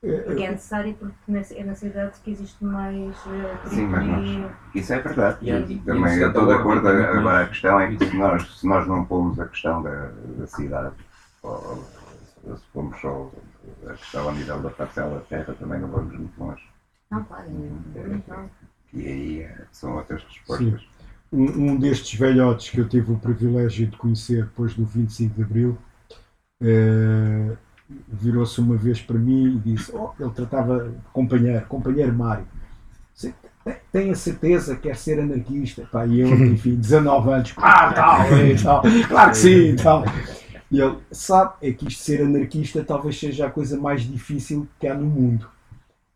Speaker 7: Porque é necessário porque é na cidade que existe mais eh,
Speaker 3: Sim, mas
Speaker 7: periferia.
Speaker 3: Isso é verdade.
Speaker 5: E-
Speaker 3: E também eu estou de acordo. Agora a questão é que se nós, se nós não pomos a questão da, da cidade, ou se pomos só a questão a nível da parcela de terra, também não vamos muito longe.
Speaker 7: Não, claro, é muito bom.
Speaker 3: E aí eh, são outras respostas.
Speaker 2: um, um destes velhotes que eu tive o privilégio de conhecer depois do 25 de Abril eh, virou-se uma vez para mim e disse: oh, ele tratava de companheiro, companheiro Mário. "Você tem- Tem a certeza que quer ser anarquista? Pá, e eu, (laughs) enfim, 19 anos, ah, tal, é, (laughs) tal, claro que sim, tal. E ele, sabe, é que isto ser anarquista talvez seja a coisa mais difícil que há no mundo.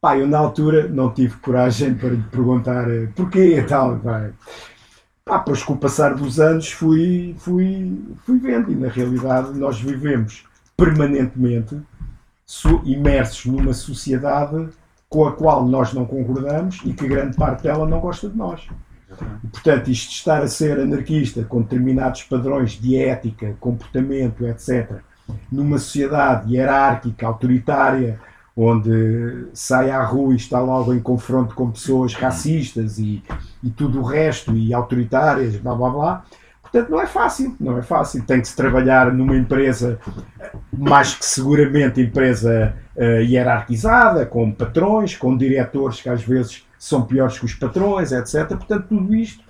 Speaker 2: Pá, eu na altura não tive coragem para lhe perguntar eh, porquê e tal. Pá. Pá, pois com o passar dos anos fui, fui, fui vendo e na realidade nós vivemos permanentemente imersos numa sociedade com a qual nós não concordamos e que grande parte dela não gosta de nós. Portanto, isto de estar a ser anarquista com determinados padrões de ética, comportamento, etc., numa sociedade hierárquica, autoritária, onde sai à rua e está logo em confronto com pessoas racistas e, e tudo o resto, e autoritárias, blá blá blá. Portanto, não é fácil, não é fácil. Tem que se trabalhar numa empresa, mais que seguramente empresa eh, hierarquizada, com patrões, com diretores que às vezes são piores que os patrões, etc. Portanto, tudo isto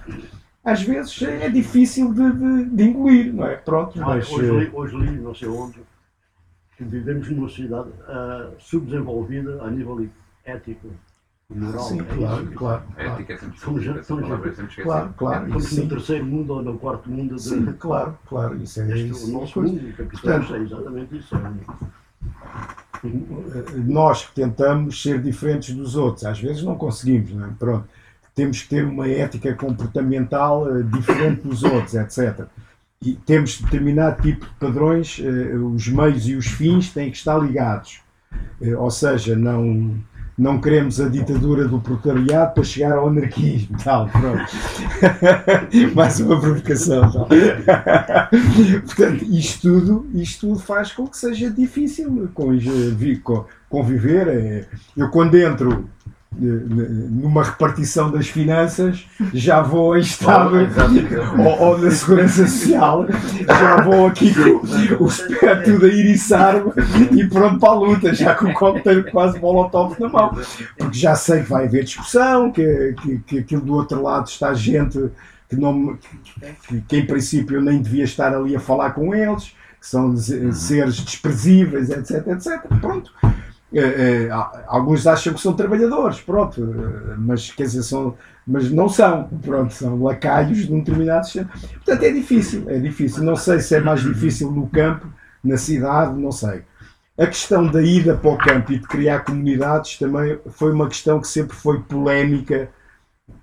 Speaker 2: às vezes é difícil de, de, de engolir, não é? Pronto,
Speaker 8: Olha,
Speaker 2: mas.
Speaker 8: hoje,
Speaker 2: eh,
Speaker 8: li, hoje li, não sei onde, que vivemos numa sociedade ah, subdesenvolvida a nível ético e moral.
Speaker 2: Sim,
Speaker 8: é
Speaker 2: claro,
Speaker 8: isso.
Speaker 2: claro.
Speaker 5: A
Speaker 2: claro.
Speaker 5: ética é sempre
Speaker 8: Somos-
Speaker 5: esquecida, é.
Speaker 2: Claro, claro.
Speaker 8: Estamos
Speaker 2: Sim.
Speaker 8: no terceiro mundo ou no quarto mundo. De,
Speaker 2: Sim, claro, claro. Isso é
Speaker 8: Este,
Speaker 2: isso.
Speaker 8: o nosso mundo, capitalismo,
Speaker 2: Portanto-
Speaker 8: é exatamente isso.
Speaker 2: Nós tentamos ser diferentes dos outros, às vezes não conseguimos, não é? Pronto. Temos que ter uma ética comportamental eh, diferente dos outros, etc. E temos determinado tipo de padrões, eh, os meios e os fins têm que estar ligados. Eh, Ou seja, não, não queremos a ditadura do proletariado para chegar ao anarquismo. Tal, pronto. (laughs) Mais uma provocação. Tal. (laughs) Portanto, isto tudo, isto tudo faz com que seja difícil conviver. Eh, Eu, quando entro numa repartição das finanças, já vou em estado (laughs) ou, ou na segurança social, já vou aqui com os pés tudo a iriçar-me e pronto para a luta, já com o coquetel quase molotov na mão. Porque já sei que vai haver discussão, que, que, que aquilo do outro lado está gente que, não, que, que em princípio eu nem devia estar ali a falar com eles, que são seres desprezíveis, etc, etc. Pronto. Eh, há- alguns acham que são trabalhadores, pronto, eh, mas quer dizer, são, mas não são, pronto, são lacaios de um determinado sistema. Portanto, é difícil, é difícil. Não sei se é mais difícil no campo, na cidade, não sei. A questão da ida para o campo e de criar comunidades também foi uma questão que sempre foi polémica.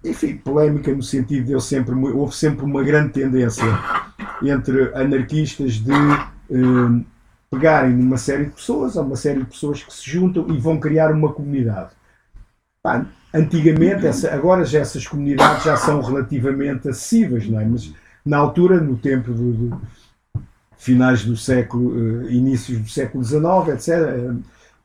Speaker 2: Enfim, polémica no sentido de eu sempre, houve sempre uma grande tendência entre anarquistas de eh, pegarem numa série de pessoas, há uma série de pessoas que se juntam e vão criar uma comunidade. Pá, antigamente, essa- agora já essas comunidades já são relativamente acessíveis, não é? Mas na altura, no tempo do, do- finais do século, eh, inícios do século XIX, etc. eh,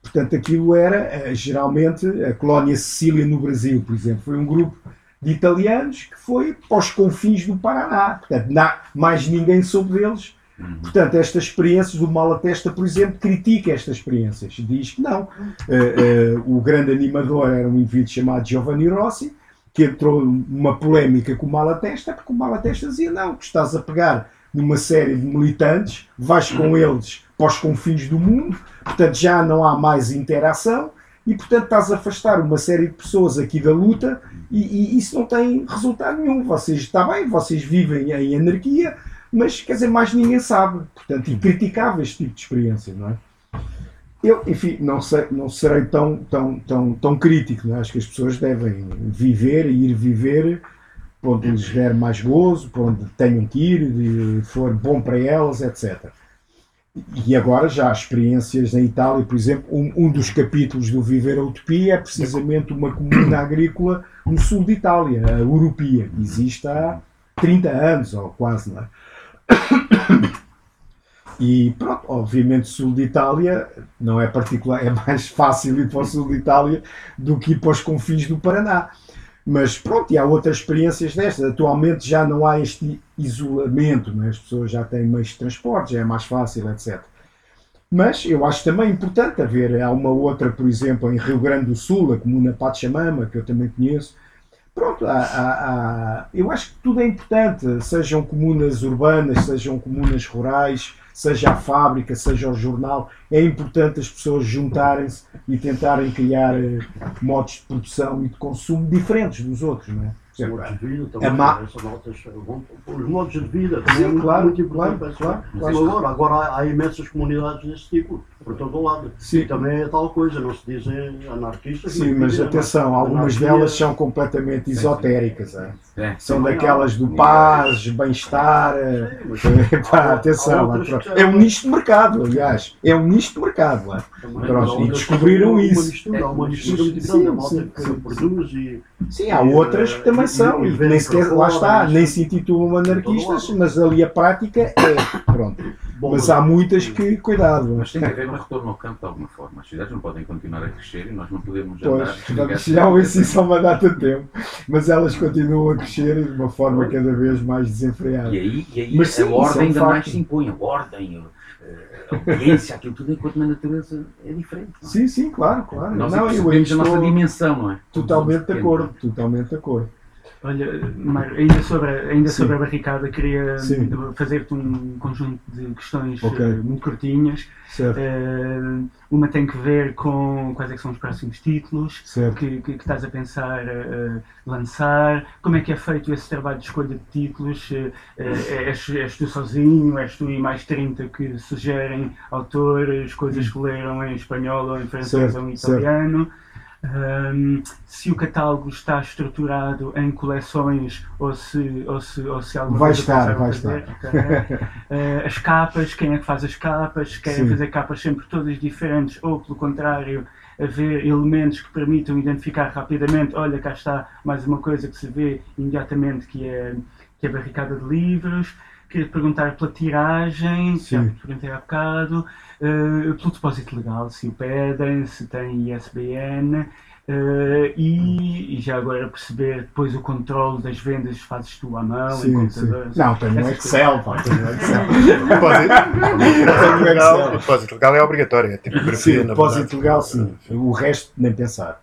Speaker 2: Portanto, aquilo era eh, geralmente a colónia Sicília no Brasil, por exemplo. Foi um grupo de italianos que foi para os confins do Paraná. Portanto, mais ninguém soube deles. Portanto, esta experiência do Malatesta, por exemplo, critica estas experiências. Diz que não. Eh, eh, o grande animador era um indivíduo chamado Giovanni Rossi, que entrou numa polémica com o Malatesta, porque o Malatesta dizia: não, tu estás a pegar numa série de militantes, vais com eles para os confins do mundo, portanto já não há mais interação e, portanto, estás a afastar uma série de pessoas aqui da luta e, e isso não tem resultado nenhum. Vocês, está bem, vocês vivem em anarquia, mas quer dizer, mais ninguém sabe. Portanto, e criticava este tipo de experiência, não é? Eu, enfim, não, sei, não serei tão, tão, tão, tão crítico, não é? Acho que as pessoas devem viver e ir viver para onde lhes der mais gozo, para onde tenham que ir, for bom para elas, etc. E agora já há experiências em Itália, por exemplo, um, um dos capítulos do Viver a Utopia é precisamente uma comuna agrícola no sul de Itália, a Urupia, existe há 30 anos, ou quase, não é? E pronto, obviamente, sul de Itália não é particular, é mais fácil ir para o sul de Itália do que ir para os confins do Paraná. Mas pronto, e há outras experiências destas. Atualmente já não há este isolamento, não é? as pessoas já têm meios de transporte, já é mais fácil, etc. Mas eu acho também importante haver, há uma outra, por exemplo, em Rio Grande do Sul, a comuna Pachamama, que eu também conheço. Pronto, há, há- há- eu acho que tudo é importante, sejam comunas urbanas, sejam comunas rurais, seja a fábrica, seja o jornal, é importante as pessoas juntarem-se e tentarem criar eh, modos de produção e de consumo diferentes dos outros, não é? Ma-
Speaker 8: essas notas vão- os modos de vida também
Speaker 2: Sim,
Speaker 8: é muito,
Speaker 2: claro,
Speaker 8: muito importante.
Speaker 2: claro,
Speaker 8: para
Speaker 2: claro, claro.
Speaker 8: Agora, agora há, há imensas comunidades desse tipo, por todo o lado.
Speaker 2: Sim.
Speaker 8: E também é tal coisa, não se dizem anarquistas.
Speaker 2: Sim, mas
Speaker 8: dizem
Speaker 2: atenção, algumas
Speaker 8: anarquia-
Speaker 2: delas são completamente esotéricas. é?
Speaker 5: É.
Speaker 2: São
Speaker 8: Sim,
Speaker 2: daquelas do
Speaker 3: não.
Speaker 2: paz, bem-estar. eh,
Speaker 8: mas (laughs)
Speaker 2: pá,
Speaker 8: há- há
Speaker 2: atenção,
Speaker 8: que-
Speaker 2: é um nicho de mercado, aliás. É um nicho de mercado. é?
Speaker 8: há
Speaker 2: e descobriram isso.
Speaker 8: Uma mistura, há uma mistura
Speaker 2: Sim,
Speaker 8: muito grande, a
Speaker 2: sim,
Speaker 8: malta
Speaker 2: sim,
Speaker 8: que
Speaker 2: sim.
Speaker 8: produz e.
Speaker 2: Sim, há outras que também são, e que nem sequer, lá está, nem se intitulam anarquistas, mas ali a prática é. Pronto.
Speaker 8: Bom,
Speaker 2: Mas há muitas que, cuidado.
Speaker 5: Mas tem que haver um retorno ao campo de alguma forma. As cidades não podem continuar a crescer e nós não podemos
Speaker 2: Pois,
Speaker 5: andar.
Speaker 2: já isso isso há uma data de tempo, mas elas continuam a crescer de uma forma cada vez mais desenfreada.
Speaker 5: E aí, e aí
Speaker 2: Mas sim,
Speaker 5: a
Speaker 2: é
Speaker 5: ordem ainda
Speaker 2: facto.
Speaker 5: mais se impõe. A ordem, a, a obediência, aquilo tudo, enquanto na natureza é diferente. não é?
Speaker 2: Sim, sim, claro, claro.
Speaker 5: Nós
Speaker 2: Não,
Speaker 5: é
Speaker 2: eu
Speaker 5: a nossa
Speaker 2: estou
Speaker 5: dimensão, não é?
Speaker 2: totalmente de acordo, totalmente de acordo.
Speaker 4: Olha, Mário, ainda sobre, a- ainda
Speaker 2: Sim.
Speaker 4: sobre a barricada, queria fazer-te um conjunto de questões
Speaker 2: Ok.
Speaker 4: eh, muito curtinhas. Eh, uma tem que ver com quais é que são os próximos títulos que, que- que estás a pensar eh, lançar, como é que é feito esse trabalho de escolha de títulos, eh, és, és tu sozinho, és tu e mais 30 que sugerem autores, coisas que leram em espanhol ou em francês
Speaker 2: Certo,
Speaker 4: ou em
Speaker 2: certo.
Speaker 4: Ahm, se o catálogo está estruturado em coleções ou se, ou se, ou se alguma
Speaker 2: Vai
Speaker 4: coisa
Speaker 2: estar, vai
Speaker 4: fazer. Ok. (laughs) Eh, as capas, quem é que faz as capas? Querem
Speaker 2: Sim.
Speaker 4: fazer capas sempre todas diferentes ou, pelo contrário, haver elementos que permitam identificar rapidamente: olha, cá está mais uma coisa que se vê imediatamente que é, que é a barricada de livros. Queria perguntar pela tiragem, já
Speaker 2: Sim.
Speaker 4: te perguntei há bocado, eh, pelo depósito legal, se o pedem, se tem ISBN. eh, e, e já agora perceber depois o controle das vendas fazes tu à mão, em
Speaker 2: Sim, sim.
Speaker 4: computador.
Speaker 2: Não, tenho um
Speaker 4: Essas
Speaker 2: Excel, pá, tenho um Excel. (laughs)
Speaker 1: O depósito legal é obrigatório, é tipografia.
Speaker 2: Sim,
Speaker 1: na
Speaker 2: depósito
Speaker 1: verdade.
Speaker 2: legal, sim. O resto, nem pensar.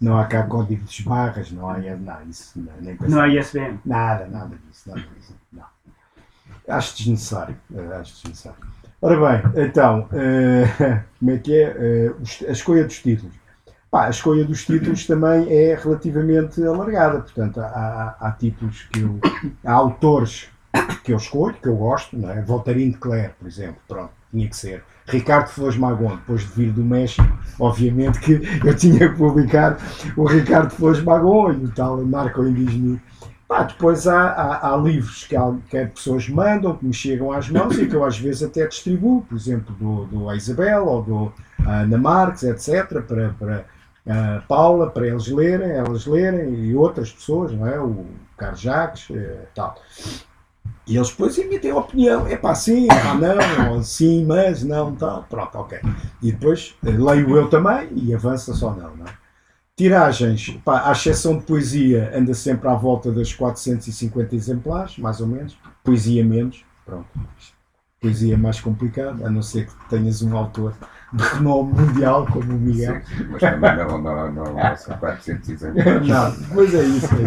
Speaker 2: Não há cá código de barras, não há nada isso, não, nem pensar.
Speaker 4: Não há ISBN.
Speaker 2: Nada, nada disso, nada disso. Não. Acho desnecessário. eh, Acho desnecessário. Ora bem, então, eh, (laughs) como é que é? Os- a escolha dos títulos. Pá, a escolha dos títulos também é relativamente alargada, portanto, há- há títulos que eu. há autores que eu escolho, que eu gosto, não é? Voltarinho de Clare, por exemplo, pronto, tinha que ser. Ricardo Flores Magon, depois de vir do México, obviamente que (laughs) eu tinha que publicar o Ricardo Flores Magon e o tal Marco Indígena. Depois há, há- há livros que, há- que as pessoas mandam, que me chegam às mãos e que eu às vezes até distribuo, por exemplo, do, do Isabel ou do a Ana Marques, etc., para, para a Paula, para eles lerem, elas lerem e outras pessoas, não é? O Carlos Jacques, eh, tal. E eles depois emitem opinião, é pá, sim, é pá, não, ou sim, mas, não, tal, pronto, ok. E depois eh, leio eu também e avança só não, não é? Tiragens, pá, à exceção de poesia, anda sempre à volta das 450 exemplares, mais ou menos. Poesia menos, pronto. Poesia é mais complicado, a não ser que tenhas um autor de renome mundial como o Miguel.
Speaker 3: Sim, mas também não, não, não, não são 400 exemplares. (laughs)
Speaker 2: Não, pois é isso, é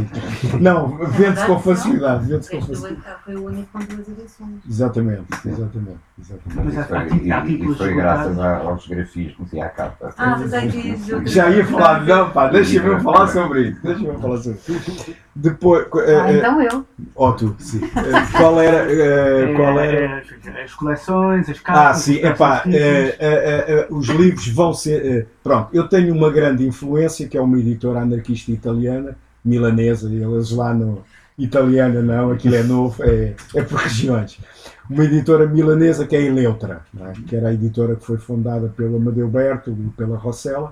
Speaker 2: isso. Não, vende-se com facilidade, vende-se com facilidade.
Speaker 7: foi o único com duas edições.
Speaker 2: Exatamente, exatamente, exatamente.
Speaker 3: Mas
Speaker 4: Mas
Speaker 3: isso foi, e- e graças aos grafismos e à capa.
Speaker 7: Ah, mas é que
Speaker 2: Já ia falar, não, pá, deixa-me eu falar sobre isso. Deixa-me eu falar sobre isso. Depois, eh,
Speaker 6: Ah,
Speaker 2: eh,
Speaker 6: então eu.
Speaker 2: ó tu, sim. Eh, Qual era, qual era?
Speaker 4: É, as coleções, as capas.
Speaker 2: Ah, sim,
Speaker 4: os
Speaker 2: epá, eh, os livros vão ser. eh, pronto, eu tenho uma grande influência, que é uma editora anarquista italiana, milanesa, e eles lá no. Italiana não, aquilo é novo, é, é por regiões. Uma editora milanesa que é a Eleutra, é? que era a editora que foi fundada pelo Amadeu Berto e pela Rossella.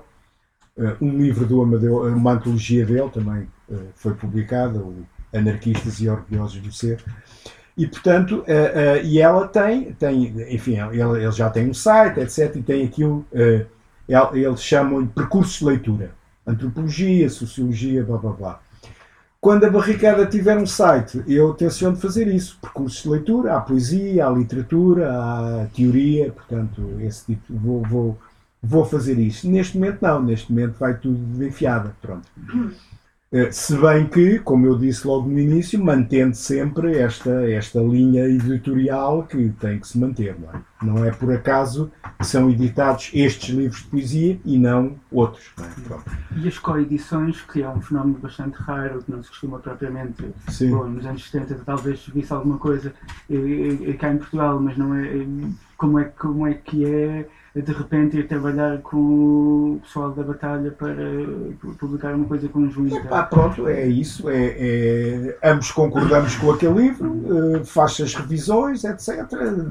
Speaker 2: Eh, um livro do Amadeu, uma antologia dele também foi publicada, o Anarquistas e Orgulhosos do Ser. E portanto, eh, eh, e ela tem, tem enfim, ele, ele já tem um site, etc. E tem aquilo, eh, ele- eles chamam de percursos de leitura. Antropologia, sociologia, blá blá blá. Quando a barricada tiver um site, eu tenciono fazer isso. Percursos de leitura, há poesia, há literatura, há teoria, portanto, esse tipo, vou, vou, vou fazer isso. Neste momento não, neste momento vai tudo de enfiada, pronto. Eh, Se bem que, como eu disse logo no início, mantendo sempre esta, esta linha editorial que tem que se manter. Não é? não é por acaso que são editados estes livros de poesia e não outros. Não é?
Speaker 4: E as coedições, que é um fenómeno bastante raro, que não se costuma propriamente.
Speaker 2: Sim.
Speaker 4: Bom, nos anos 70 talvez se visse alguma coisa eh, eh, cá em Portugal, mas não é. Como é, como é que é de repente ir trabalhar com o pessoal da batalha para eh, publicar uma coisa conjunta?
Speaker 2: Epá, pronto, é isso. É, é- ambos concordamos com aquele livro, eh, faz as revisões, etc.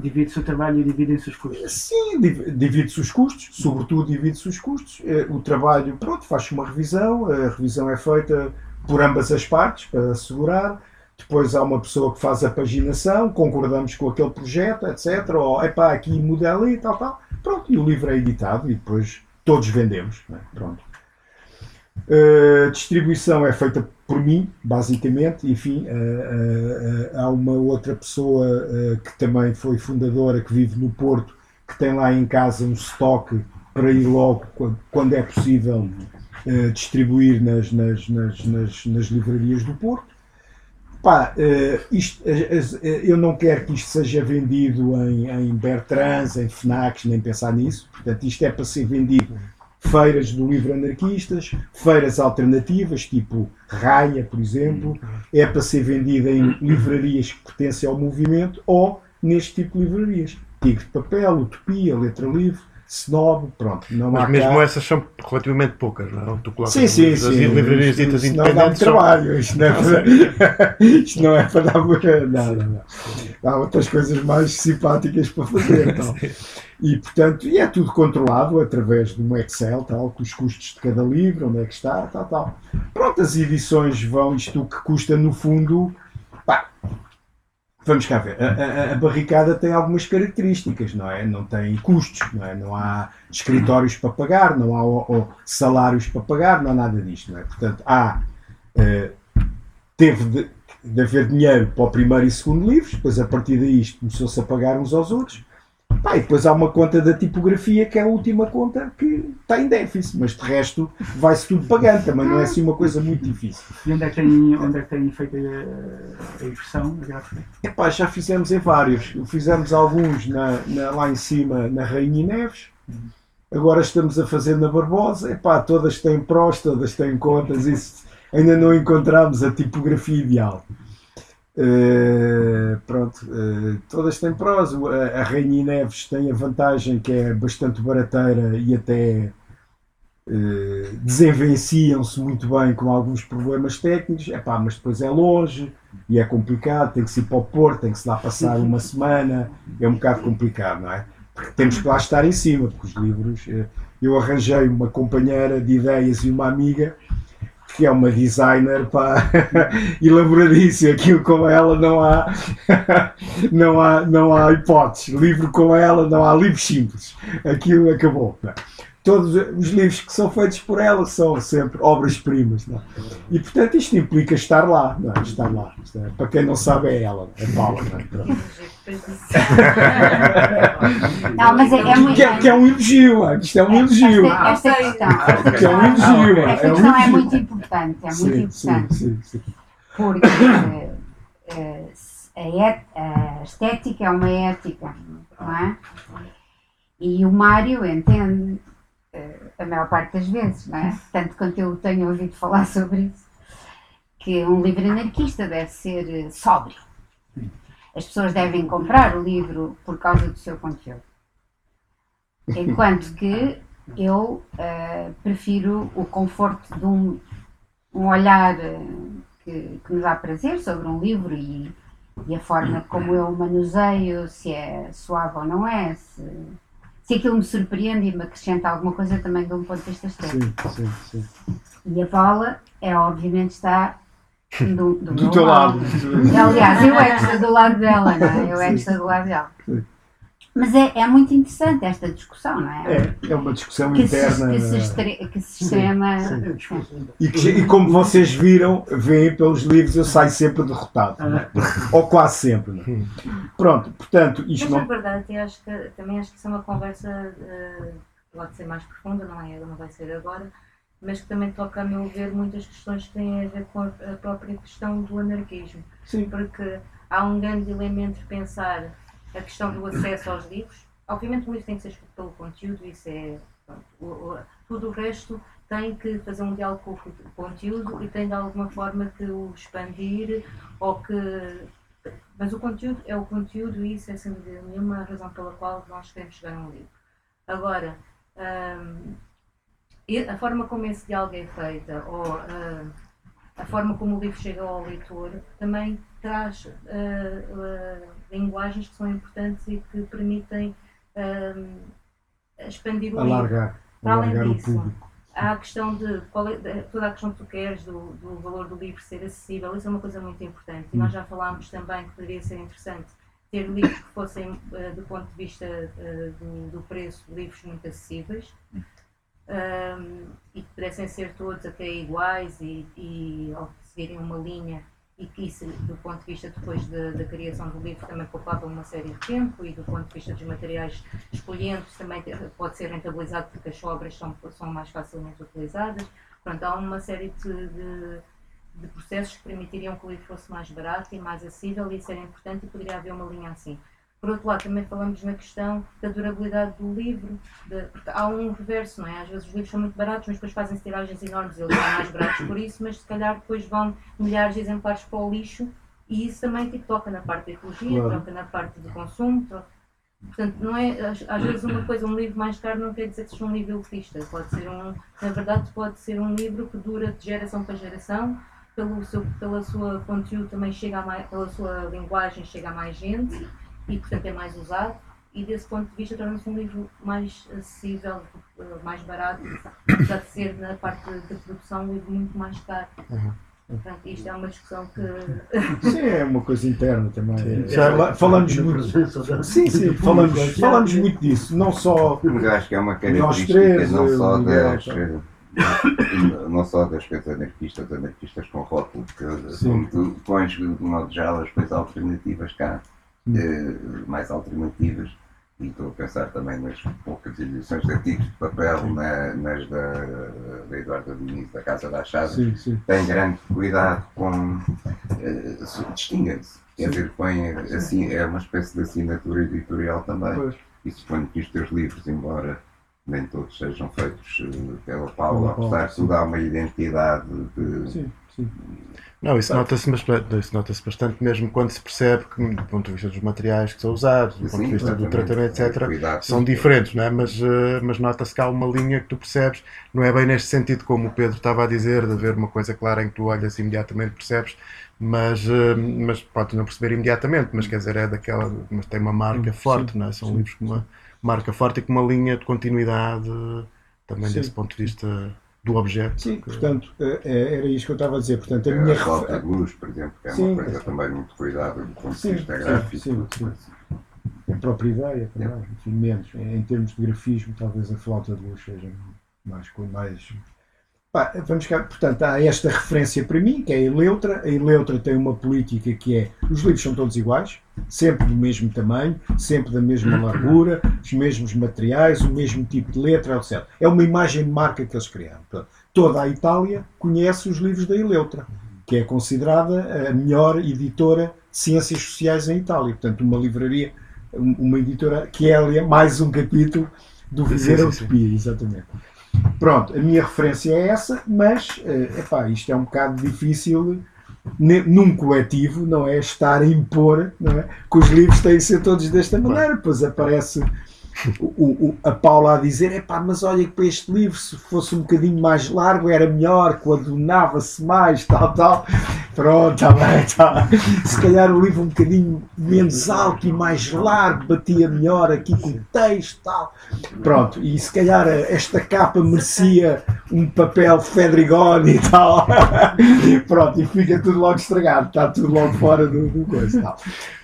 Speaker 4: Divide-se o trabalho e dividem-se os custos.
Speaker 2: Sim, div- divide-se os custos, sobretudo divide-se os custos. Eh, O trabalho, pronto, faz-se uma revisão, a revisão é feita por ambas as partes para assegurar. Depois há uma pessoa que faz a paginação, concordamos com aquele projeto, etc. Ou, epá, aqui muda ali, tal, tal. Pronto, e o livro é editado e depois todos vendemos. não é? Pronto. A distribuição é feita por mim, basicamente. Enfim, eh, eh, há uma outra pessoa que também foi fundadora, que vive no Porto, que tem lá em casa um estoque para ir logo, quando- quando é possível, eh, distribuir nas, nas, nas, nas, nas livrarias do Porto. Pá, eh, isto, eh, eh, eu não quero que isto seja vendido em, em Bertrands, em FNACs, nem pensar nisso. Portanto, isto é para ser vendido feiras do livro anarquistas, feiras alternativas, tipo Raia, por exemplo, é para ser vendida em livrarias que pertencem ao movimento ou neste tipo de livrarias. Tigre de Papel, Utopia, Letra Livre, Snob, pronto. Não
Speaker 1: Mas mesmo
Speaker 2: cá...
Speaker 1: essas são relativamente poucas, não é? Tu colocas
Speaker 2: Sim, sim,
Speaker 1: as
Speaker 2: sim.
Speaker 1: livrarias ditas
Speaker 2: Isto não dá
Speaker 1: independentes.
Speaker 2: trabalho. Isto não, é para, (laughs) isto não é para dar. Não, não, não. Há outras coisas mais simpáticas para fazer. Então. (laughs) E, portanto, e é tudo controlado através de um Excel, tal, com os custos de cada livro, onde é que está, tal, tal. Pronto, as edições vão, isto o que custa no fundo. Pá, vamos cá ver. A, a- a barricada tem algumas características, não é? Não tem custos, não é? Não há escritórios para pagar, não há ó, ó, salários para pagar, não há nada disto, não é? Portanto, há. eh, teve de, de haver dinheiro para o primeiro e segundo livros, depois a partir daí começou-se a pagar uns aos outros. Pá, e depois há uma conta da tipografia que é a última conta que está em déficit, mas de resto vai-se tudo pagando, também não é assim uma coisa muito difícil.
Speaker 4: E onde é que tem, onde é que tem feito a, a impressão, a gráfica?
Speaker 2: Epá, já fizemos em vários. Fizemos alguns na, na- lá em cima na Rainha Neves. Agora estamos a fazer na Barbosa. Epá, todas têm prós, todas têm contas. Isso, ainda não encontramos a tipografia ideal. Eh, pronto, eh, todas têm prós. A, a Rainha Neves tem a vantagem que é bastante barateira e até eh, desenvenciam-se muito bem com alguns problemas técnicos. Epá, mas depois é longe e é complicado, tem que se ir para o Porto, tem que se lá passar uma semana, é um bocado complicado, não é? Porque temos que lá estar em cima, porque os livros. Eu arranjei uma companheira de ideias e uma amiga que é uma designer pá, (laughs) elaboradíssima. Aquilo com ela não há, (laughs) não há, não há hipóteses. Livro com ela não há livros simples. Aquilo acabou. Todos os livros que são feitos por ela são sempre obras-primas. é? E portanto isto implica estar lá. Não é? Estar lá. Isto é- para quem não sabe é ela, é Paula. não é? (laughs)
Speaker 6: Mas é, é muito.
Speaker 2: Que, é, que é um elogio, é, isto é um elogio.
Speaker 6: Esta, esta questão, esta
Speaker 2: Que é um
Speaker 6: questão,
Speaker 2: elogio.
Speaker 6: esta questão é muito importante, é muito
Speaker 2: Sim,
Speaker 6: importante,
Speaker 2: sim, sim, sim.
Speaker 6: porque eh, a, et- a estética é uma ética, não é? E o Mário entende eh, a maior parte das vezes, não é? Tanto quanto eu tenho ouvido falar sobre isso, que um livro anarquista deve ser eh, sóbrio. As pessoas devem comprar o livro por causa do seu conteúdo. (laughs) Enquanto que eu eh, prefiro o conforto de um, um olhar eh, que, que nos dá prazer sobre um livro e, e a forma como eu o manuseio, se é suave ou não é, se, se aquilo me surpreende e me acrescenta alguma coisa também de um ponto de vista estético.
Speaker 2: Sim, sim, sim.
Speaker 6: E a Paula é obviamente está do, do, (laughs)
Speaker 2: Do teu lado.
Speaker 6: Aliás, eu é que estou do lado dela, não é? Eu é que estou do lado dela.
Speaker 2: Sim.
Speaker 6: Mas é, é muito interessante esta discussão, não é?
Speaker 2: É, é uma discussão
Speaker 6: Que se,
Speaker 2: interna.
Speaker 6: que se, estre- que se extrema.
Speaker 8: É discussão.
Speaker 2: E, que- e como vocês viram, veem pelos livros, eu saio sempre derrotado. Ou quase sempre. não é? Pronto, portanto, isto
Speaker 7: Mas na
Speaker 2: não.
Speaker 7: verdade, eu acho que, também acho que isso é uma conversa eh, pode ser mais profunda, não é? Não vai ser agora, mas que também toca, a meu ver, muitas questões que têm a ver com a, própria questão do anarquismo.
Speaker 2: Sim.
Speaker 7: Porque há um grande dilema entre pensar a questão do acesso aos livros. Obviamente, o livro tem que ser escrito pelo conteúdo, isso é. pronto, o- o- tudo o resto tem que fazer um diálogo com o conteúdo e tem de alguma forma que o expandir ou que mas o conteúdo é o conteúdo e isso é sem dúvida nenhuma a razão pela qual nós queremos chegar a um livro. Agora, hum, a forma como esse diálogo é feita ou hum, a forma como o livro chega ao leitor também traz uh, linguagens que são importantes e que permitem hum, expandir o livro.
Speaker 2: Alargar.
Speaker 7: Para além
Speaker 2: Alargar o
Speaker 7: disso,
Speaker 2: público.
Speaker 7: Há a questão de, é, de- toda a questão que tu queres do, do valor do livro ser acessível, isso é uma coisa muito importante. E nós já falámos também que poderia ser interessante ter livros que fossem, eh, do ponto de vista eh, do, do preço, livros muito acessíveis Ahm, e que pudessem ser todos até iguais e, e ou seguirem uma linha e que isso, do ponto de vista depois da, criação do livro, também poupava uma série de tempo e do ponto de vista dos materiais escolhidos também pode ser rentabilizado porque as obras são, são mais facilmente utilizadas. Pronto, há uma série de, de, de processos que permitiriam que o livro fosse mais barato e mais acessível e isso era importante e poderia haver uma linha assim. Por outro lado, também falamos na questão da durabilidade do livro, de- porque há um reverso, não é? Às vezes os livros são muito baratos, mas depois fazem tiragens enormes eles são mais baratos por isso, mas se calhar depois vão milhares de exemplares para o lixo e isso também tipo, toca na parte da ecologia,
Speaker 2: Claro.
Speaker 7: toca na parte do consumo. to- Portanto, não é, às, às vezes uma coisa, um livro mais caro não quer dizer que seja um livro elitista. Pode ser um, na verdade, pode ser um livro que dura de geração para geração, pelo seu, pela sua conteúdo também chega a mais, pela sua linguagem chega a mais gente e portanto é mais usado e desse ponto de vista torna-se um livro mais acessível, eh, mais barato, apesar de ser na parte de produção um livro muito mais caro. Portanto, isto é uma discussão que
Speaker 2: Sim, é uma coisa interna também.
Speaker 1: Sim.
Speaker 2: Já lá- falamos
Speaker 8: Na
Speaker 2: muito.
Speaker 8: da-
Speaker 2: Sim, sim, falamos, falamos muito disso. Não só.
Speaker 3: Mas acho que é uma
Speaker 2: Nós
Speaker 3: característica
Speaker 2: três,
Speaker 3: não
Speaker 2: eu,
Speaker 3: só das.
Speaker 2: tá.
Speaker 3: Não só das coisas anarquistas, anarquistas com rótulo, que
Speaker 2: Sim.
Speaker 3: como tu pões de modo geral as coisas alternativas cá,
Speaker 2: Hum.
Speaker 3: eh, mais alternativas, e estou a pensar também nas poucas edições de artigos de papel, na- nas da, da Eduardo Diniz, da Casa da Achada,
Speaker 2: Sim, sim.
Speaker 3: tem grande cuidado com. eh, se- distingue-se. Quer dizer, põe assim, é uma espécie de assinatura editorial também.
Speaker 2: Pois.
Speaker 3: E suponho que os teus livros, embora nem todos sejam feitos eh, pela Paula,
Speaker 2: Pela Paula,
Speaker 3: apesar de tudo, há uma identidade de.
Speaker 2: Sim, sim.
Speaker 1: Não, isso nota-se bastante, nota-se bastante mesmo quando se percebe que, do ponto de vista dos materiais que são usados, do ponto de vista do tratamento, etc.,
Speaker 3: Cuidado.
Speaker 1: são diferentes, não é? Mas, eh, mas nota-se que há uma linha que tu percebes, não é bem neste sentido como o Pedro estava a dizer, de haver uma coisa clara em que tu olhas e imediatamente percebes, mas, eh, mas podes não perceber imediatamente, mas quer dizer, é daquela, mas tem uma marca
Speaker 2: Sim,
Speaker 1: forte,
Speaker 2: sim,
Speaker 1: não é? São
Speaker 2: sim,
Speaker 1: livros com uma marca forte e com uma linha de continuidade também desse ponto de vista do objeto.
Speaker 2: Sim,
Speaker 1: que-
Speaker 2: portanto, eh, eh, era isto que eu estava a dizer. Portanto, a minha
Speaker 3: A volta
Speaker 2: refer-
Speaker 3: de luz, por exemplo, que é
Speaker 2: Sim.
Speaker 3: uma coisa também muito cuidada do ponto
Speaker 2: Sim,
Speaker 3: de vista
Speaker 2: sim,
Speaker 3: gráfico.
Speaker 2: sim, sim. a própria ideia também, enfim, menos. Em termos de grafismo, talvez a flauta de luz seja mais. mais... Pá, vamos cá, portanto, há esta referência para mim, que é a Eleutra. A Eleutra tem uma política que é: os livros são todos iguais, sempre do mesmo tamanho, sempre da mesma largura, os mesmos materiais, o mesmo tipo de letra, etc. É uma imagem de marca que eles criaram. Toda a Itália conhece os livros da Eleutra, que é considerada a melhor editora de ciências sociais em Itália. Portanto, uma livraria, um- uma editora que é mais um capítulo do Viver a. Utopia, exatamente. Pronto, a minha referência é essa, mas eh, epá, isto é um bocado difícil num coletivo, não é? Estar a impor não é? que os livros têm que ser todos desta maneira, pois aparece o, o- a Paula a dizer: epá, mas olha que para este livro, se fosse um bocadinho mais largo, era melhor, coadunava-se mais, tal, tal. Pronto, está bem, está. Se calhar o livro um bocadinho menos alto e mais largo, batia melhor aqui com o texto, tal. Pronto, e se calhar esta capa merecia um papel Fedrigoni e tal. (laughs) Pronto, e fica tudo logo estragado, está tudo logo fora do, do coisa. Tal.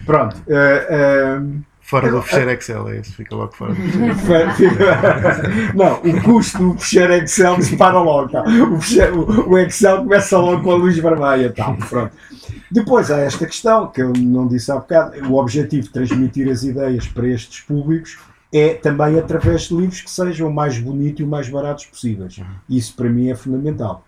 Speaker 2: Pronto. eh, eh,
Speaker 1: Fora do fecheiro Excel, é isso, fica logo fora do (laughs) fecheiro.
Speaker 2: Não, o custo do fechar Excel dispara logo. Tá? O, fecheiro- o- o Excel começa logo com a luz vermelha. Tá? Pronto. Depois há esta questão que eu não disse há bocado: o objetivo de transmitir as ideias para estes públicos é também através de livros que sejam o mais bonito e o mais baratos possíveis. Isso para mim é fundamental.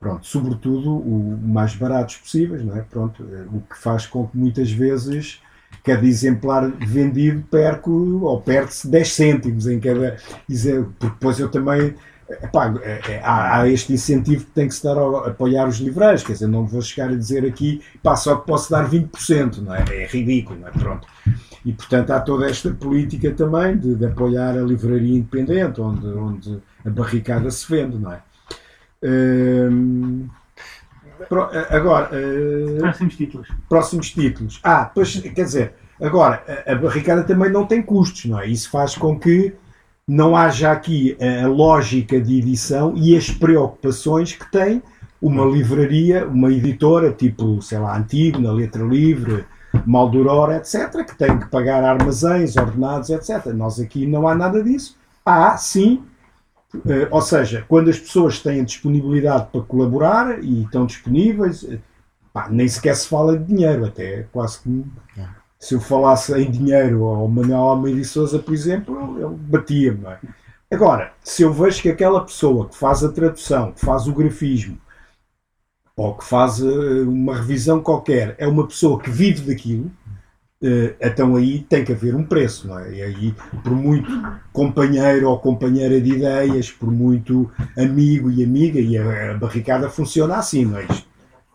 Speaker 2: Pronto, sobretudo o mais baratos possíveis, não é? Pronto, eh, o que faz com que muitas vezes cada exemplar vendido perco ou perde-se 10 cêntimos em cada porque depois eu também epá, é- é- há, há este incentivo que tem que se dar ao apoiar os livreiros, quer dizer, não vou chegar a dizer aqui pá, só que posso dar 20%, não é? É ridículo, não é? Pronto. E portanto há toda esta política também de, de apoiar a livraria independente, onde, onde a barricada se vende, não é? Hum, pro- agora, eh,
Speaker 4: Próximos títulos.
Speaker 2: próximos títulos. Ah, pois, quer dizer, agora, a, a barricada também não tem custos, não é? Isso faz com que não haja aqui a, lógica de edição e as preocupações que tem uma livraria, uma editora, tipo, sei lá, Antígona, Letra Livre, Maldoror, etc., que tem que pagar armazéns, ordenados, etc. Nós aqui não há nada disso. Há, sim, eh, ou seja, quando as pessoas têm disponibilidade para colaborar e estão disponíveis, eh, pá, nem sequer se fala de dinheiro, até quase que se eu falasse em dinheiro ao Manuel Almeida e Souza, por exemplo, ele, batia-me. é? Agora, se eu vejo que aquela pessoa que faz a tradução, que faz o grafismo, ou que faz eh, uma revisão qualquer, é uma pessoa que vive daquilo, eh, então aí tem que haver um preço, não é? E aí, por muito companheiro ou companheira de ideias, por muito amigo e amiga, e a, barricada funciona assim, não é? Isto,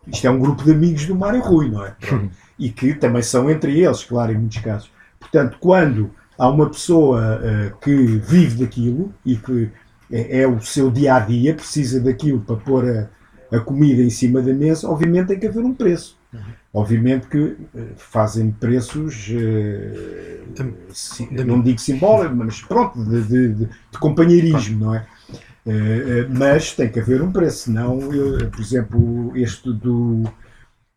Speaker 2: isto é um grupo de amigos do Mário Rui, não é? (laughs) E que também são entre eles, claro, em muitos casos. Portanto, quando há uma pessoa eh, que vive daquilo e que é, é o seu dia a dia, precisa daquilo para pôr a, a comida em cima da mesa, obviamente tem que haver um preço. Obviamente que eh, fazem preços, eh, si- não digo simbólicos, mas pronto, de, de- de- de companheirismo, não é? Eh, mas tem que haver um preço, senão, eu, por exemplo, este do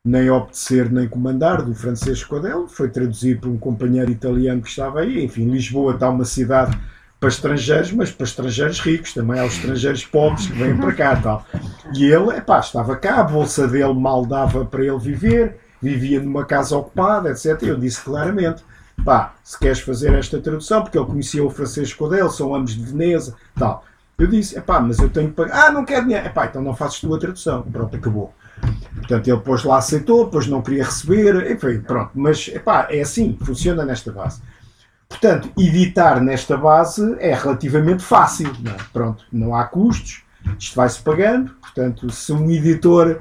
Speaker 2: Nem Obedecer Nem Comandar, do Francisco Adelo, foi traduzido por um companheiro italiano que estava aí. Enfim, Lisboa está uma cidade para estrangeiros, mas para estrangeiros ricos, também há os estrangeiros pobres que vêm para cá tal. E ele, epá, estava cá, a bolsa dele mal dava para ele viver, vivia numa casa ocupada, etc. Eu disse claramente, pá, se queres fazer esta tradução, porque ele conhecia o Francisco dele, são ambos de Veneza, tal. Eu disse, epá, mas eu tenho que pagar. Ah, não quero dinheiro. Epá, então não fazes tu a tradução. Pronto, acabou. Portanto, ele depois lá aceitou, depois não queria receber, enfim, pronto. Mas, epá, é assim, funciona nesta base. Portanto, editar nesta base é relativamente fácil. Não é? Pronto, não há custos, isto vai-se pagando. Portanto, se um editor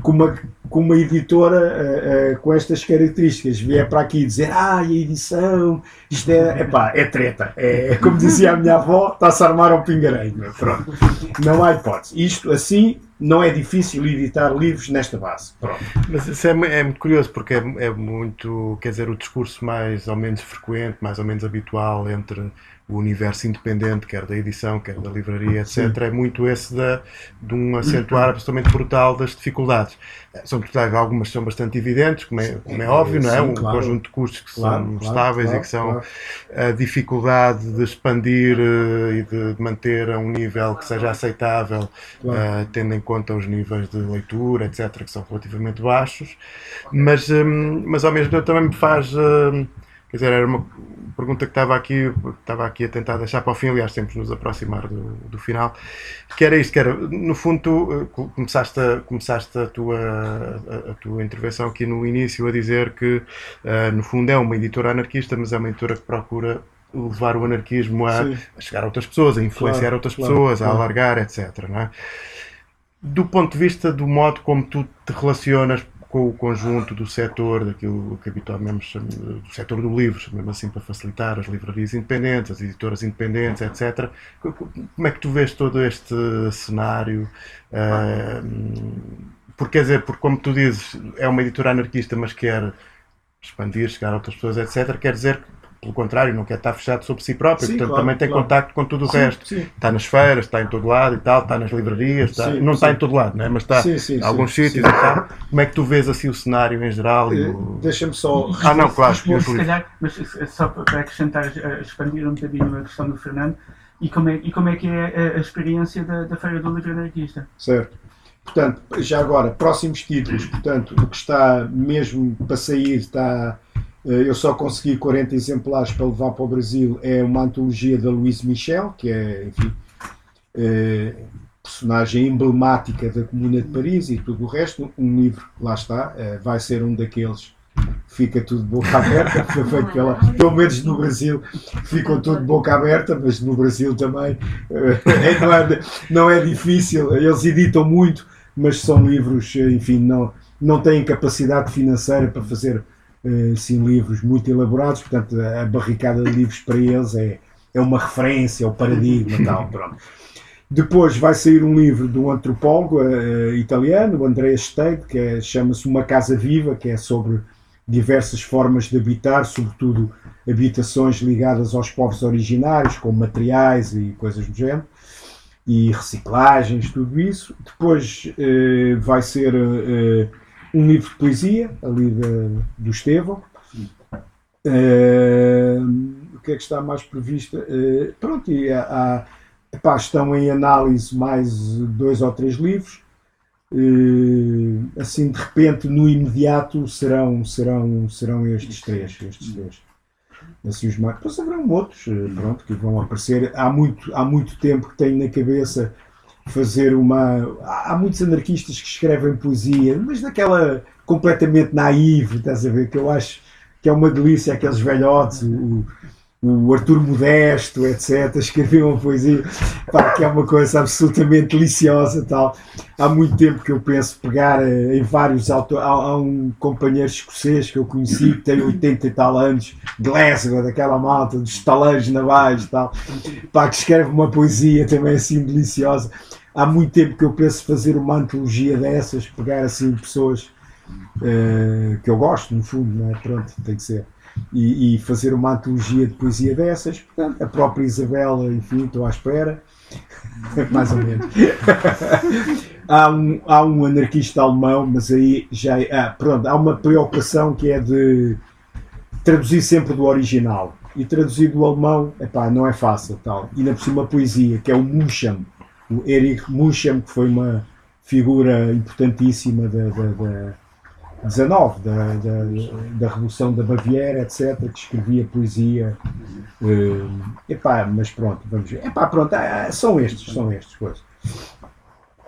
Speaker 2: com uma, com uma editora uh, uh, com estas características vier para aqui dizer ah, a edição, isto é, epá, é treta. É, como dizia a minha avó, está-se a armar um pingareiro. Pronto. Não há hipótese. Isto assim não é difícil editar livros nesta base. Pronto.
Speaker 1: Mas isso é, é muito curioso porque é, é, muito, quer dizer, o discurso mais ou menos frequente, mais ou menos habitual entre o universo independente, quer da edição, quer da livraria, etc., Sim. é muito esse da, de um acentuar absolutamente brutal das dificuldades. São dificuldades, algumas são bastante evidentes, como é, como é óbvio, não é? um claro. conjunto de custos que claro, são claro, estáveis e que são a dificuldade de expandir uh, e de manter a um nível que seja aceitável, uh, tendo em conta os níveis de leitura, etc., que são relativamente baixos, mas, um, mas ao mesmo tempo também me faz. Uh, quer dizer, era uma pergunta que estava aqui, estava aqui a tentar deixar para o fim, aliás, temos nos aproximar do, do final, que era isto, que era, no fundo, tu eh, começaste, a, começaste a, tua, a, a tua intervenção aqui no início a dizer que, uh, no fundo, é uma editora anarquista, mas é uma editora que procura levar o anarquismo a, a chegar a outras pessoas, a influenciar claro, outras claro, pessoas, claro. a alargar, etc. Não é? Do ponto de vista do modo como tu te relacionas com o conjunto do setor, daquilo que habitualmente do setor do livro, mesmo assim para facilitar as livrarias independentes, as editoras independentes, etc. Como é que tu vês todo este cenário? Uh, porque, quer dizer, porque como tu dizes, é uma editora anarquista, mas quer expandir, chegar a outras pessoas, etc. Quer dizer que pelo contrário, não quer estar fechado sobre si próprio, sim, portanto claro, também tem claro. contacto com tudo o sim, resto. Sim. Está nas feiras, está em todo lado e tal, está nas livrarias, está, não está em todo lado, né? mas está em alguns sítios e tal. Como é que tu vês assim o cenário em geral?
Speaker 2: Uh, o... Deixa-me só.
Speaker 1: Ah, não, claro.
Speaker 4: se calhar, mas só para acrescentar, eh, expandir um bocadinho a questão do Fernando, e como é, e como é que é a, a experiência da, da Feira do Livro Anarquista?
Speaker 2: Certo. Portanto, já agora, próximos títulos, portanto, o que está mesmo para sair está eu só consegui 40 exemplares para levar para o Brasil. É uma antologia da Louise Michel, que é, enfim, é, personagem emblemática da Comuna de Paris e tudo o resto. Um livro, lá está, é, vai ser um daqueles fica tudo boca aberta, (laughs) foi feito pela, pelo menos no Brasil ficam tudo boca aberta, mas no Brasil também é, (laughs) não, é, não é difícil, eles editam muito, mas são livros, enfim, não, não têm capacidade financeira para fazer assim, livros muito elaborados, portanto a barricada de livros para eles é, é uma referência, é o paradigma tal, (laughs) pronto. Depois vai sair um livro de um antropólogo uh, italiano, o Andrea Steg, que é, chama-se Uma Casa Viva, que é sobre diversas formas de habitar, sobretudo habitações ligadas aos povos originários, com materiais e coisas do género, e reciclagens, tudo isso. Depois uh, vai ser uh, um livro de poesia, ali de, do Estevão. Uh, o que é que está mais previsto? Uh, pronto, e há, epá, estão em análise mais dois ou três livros. Uh, assim, de repente, no imediato, serão, serão, serão estes três. Estes três. Assim, os mais... Depois haverão outros pronto, que vão aparecer. Há muito, há muito tempo que tenho na cabeça fazer uma. Há muitos anarquistas que escrevem poesia, mas daquela completamente naive, estás a ver? Que eu acho que é uma delícia, aqueles velhotes, o, o Arthur Modesto, etc., escreviam uma poesia pá, que é uma coisa absolutamente deliciosa. Tal. Há muito tempo que eu penso pegar eh, em vários autores. Há, há, um companheiro escocês que eu conheci que tem 80 e tal anos, Glasgow, daquela malta, dos taleiros navais tal, pá, que escreve uma poesia também assim deliciosa. Há muito tempo que eu penso fazer uma antologia dessas, pegar assim pessoas uh, que eu gosto, no fundo, não é? Pronto, tem que ser e, e, fazer uma antologia de poesia dessas. Portanto, a própria Isabela, enfim, estou à espera. (laughs) Mais ou menos. (laughs) há, um, há um anarquista alemão, mas aí já. Ah, pronto, há uma preocupação que é de traduzir sempre do original. E traduzir do alemão, epá, não é fácil. Tal. E na por cima a poesia, que é o Muncham, o Erich Muncham, que foi uma figura importantíssima da, da, da XIX, da, da, da Revolução da Baviera, etc., que escrevia poesia. eh, epá, mas pronto, vamos ver. Epá, pronto, ah, são estes, são estes coisas.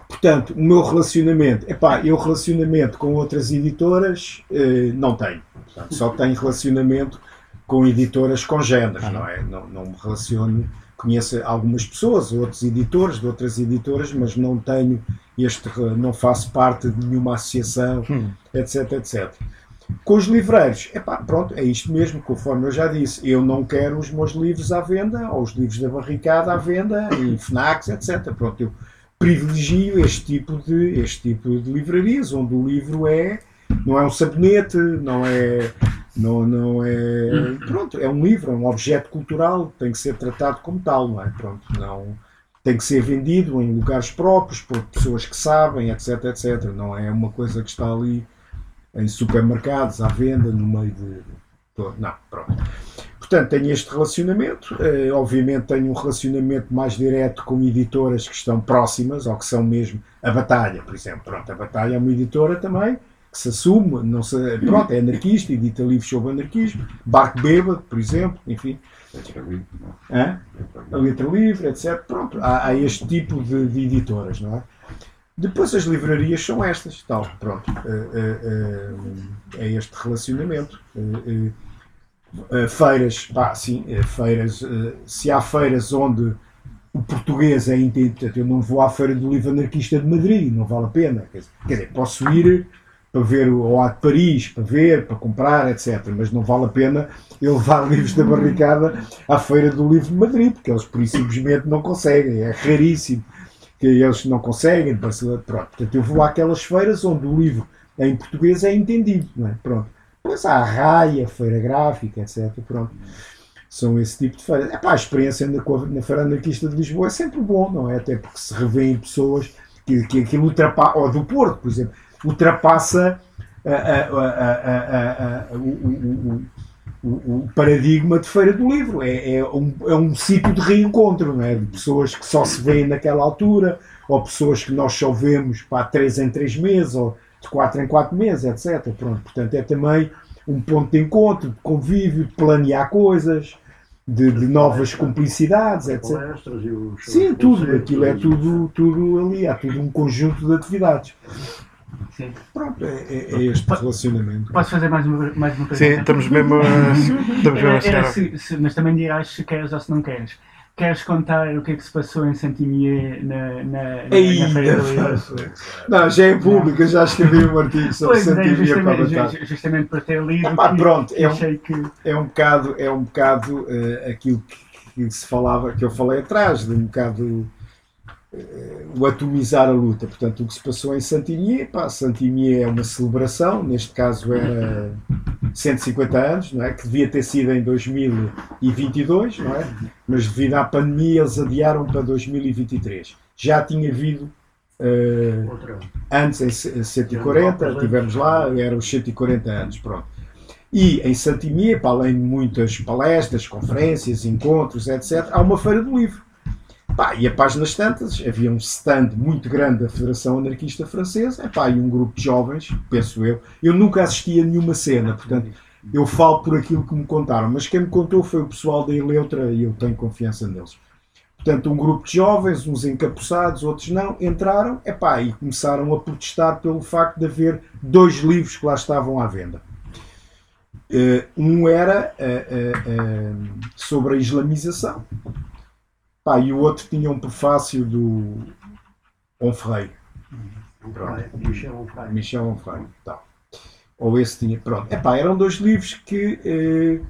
Speaker 2: Portanto, o meu relacionamento, epá, eu relacionamento com outras editoras eh, não tenho. Portanto, só tenho relacionamento com editoras congêneres, não é? Não, não me relaciono, conheço algumas pessoas, outros editores de outras editoras, mas não tenho este, não faço parte de nenhuma associação, etc, etc. Com os livreiros, epá, pronto, é isto mesmo, conforme eu já disse, eu não quero os meus livros à venda, ou os livros da barricada à venda, em FNACs, etc. Pronto, eu privilegio este tipo de, este tipo de livrarias, onde o livro é, não é um sabonete, não é, não, não é, pronto, é um livro, é um objeto cultural, tem que ser tratado como tal, não é? Pronto, não, tem que ser vendido em lugares próprios, por pessoas que sabem, etc, etc. Não é uma coisa que está ali em supermercados, à venda, no meio de. Não, pronto. Portanto, tenho este relacionamento. Eh, obviamente, tenho um relacionamento mais direto com editoras que estão próximas, ou que são mesmo a Batalha, por exemplo. Pronto, a Batalha é uma editora também que se assume, não se, pronto, é anarquista, edita livros sobre anarquismo. Barco Bêbado, por exemplo, enfim. Hã? a letra livre, etc. Pronto, há, há este tipo de, de editoras, não é? Depois as livrarias são estas, tal, pronto, eh, eh, eh, é este relacionamento. Feiras, pá, sim, feiras, se há feiras onde o português é entendido, eu não vou à Feira do Livro Anarquista de Madrid, não vale a pena, quer dizer, posso ir para ver o à de Paris, para ver, para comprar, etc. Mas não vale a pena eu levar (laughs) livros da barricada à Feira do Livro de Madrid, porque eles por isso simplesmente não conseguem, é raríssimo que eles não conseguem, pronto. Portanto, eu vou àquelas feiras onde o livro em português é entendido, não é? Pronto. Depois há a raia, a feira gráfica, etc. Pronto. São esse tipo de feiras. Epá, a experiência na, na Feira Anarquista de Lisboa é sempre bom, não é? Até porque se revêem pessoas que, que aquilo ultrapassa, ou do Porto, por exemplo, ultrapassa a- a- a- o, paradigma de Feira do Livro. É, é um, é um sítio de reencontro, não é? De pessoas que só se veem naquela altura, ou pessoas que nós só vemos para três em três meses, ou de quatro em quatro meses, etc. Pronto, portanto, é também um ponto de encontro, de convívio, de planear coisas, de, de novas cumplicidades, etc. Sim, tudo, aquilo é tudo, tudo ali, há tudo um conjunto de atividades.
Speaker 4: Sim.
Speaker 2: Pronto, é, é- é este relacionamento.
Speaker 4: Posso fazer mais uma, mais uma pergunta?
Speaker 1: Sim, estamos mesmo a, (laughs) estamos mesmo a
Speaker 4: Era, era se, se- mas também dirás se queres ou se não queres. Queres contar o que é que se passou em Saint-Imier na, na, na, na Feira do Livro?
Speaker 2: Não, já é público, já escrevi um artigo sobre
Speaker 4: é,
Speaker 2: Santimia para
Speaker 4: justamente,
Speaker 2: matar.
Speaker 4: ju- justamente por ter lido,
Speaker 2: Epá,
Speaker 4: que-
Speaker 2: pronto,
Speaker 4: que
Speaker 2: é um-
Speaker 4: achei que...
Speaker 2: É um bocado, é um bocado eh, aquilo que, que se falava, que eu falei atrás, de um bocado o atomizar a luta. Portanto, o que se passou em Santinier, pá, Santinier é uma celebração, neste caso era 150 anos, não é? que devia ter sido em 2022, não é? mas devido à pandemia eles adiaram para 2023. Já tinha havido eh,
Speaker 8: Outra.
Speaker 2: antes em c- 140, tivemos lá, eram os 140 anos, pronto. E em Santimia, para além de muitas palestras, conferências, encontros, etc., há uma feira do livro. Pá, e a páginas tantas, havia um stand muito grande da Federação Anarquista Francesa, epá, e um grupo de jovens, penso eu. Eu nunca assisti a nenhuma cena, portanto, eu falo por aquilo que me contaram, mas quem me contou foi o pessoal da Eleutra e eu tenho confiança neles. Portanto, um grupo de jovens, uns encapuçados, outros não, entraram epá, e começaram a protestar pelo facto de haver dois livros que lá estavam à venda. Eh, um era eh, eh, sobre a islamização pá, e o outro tinha um prefácio do Onfrey,
Speaker 8: Michel Onfray.
Speaker 2: Michel Onfrey. Tal. Ou esse tinha. Pronto. Epá, eram dois livros que eh,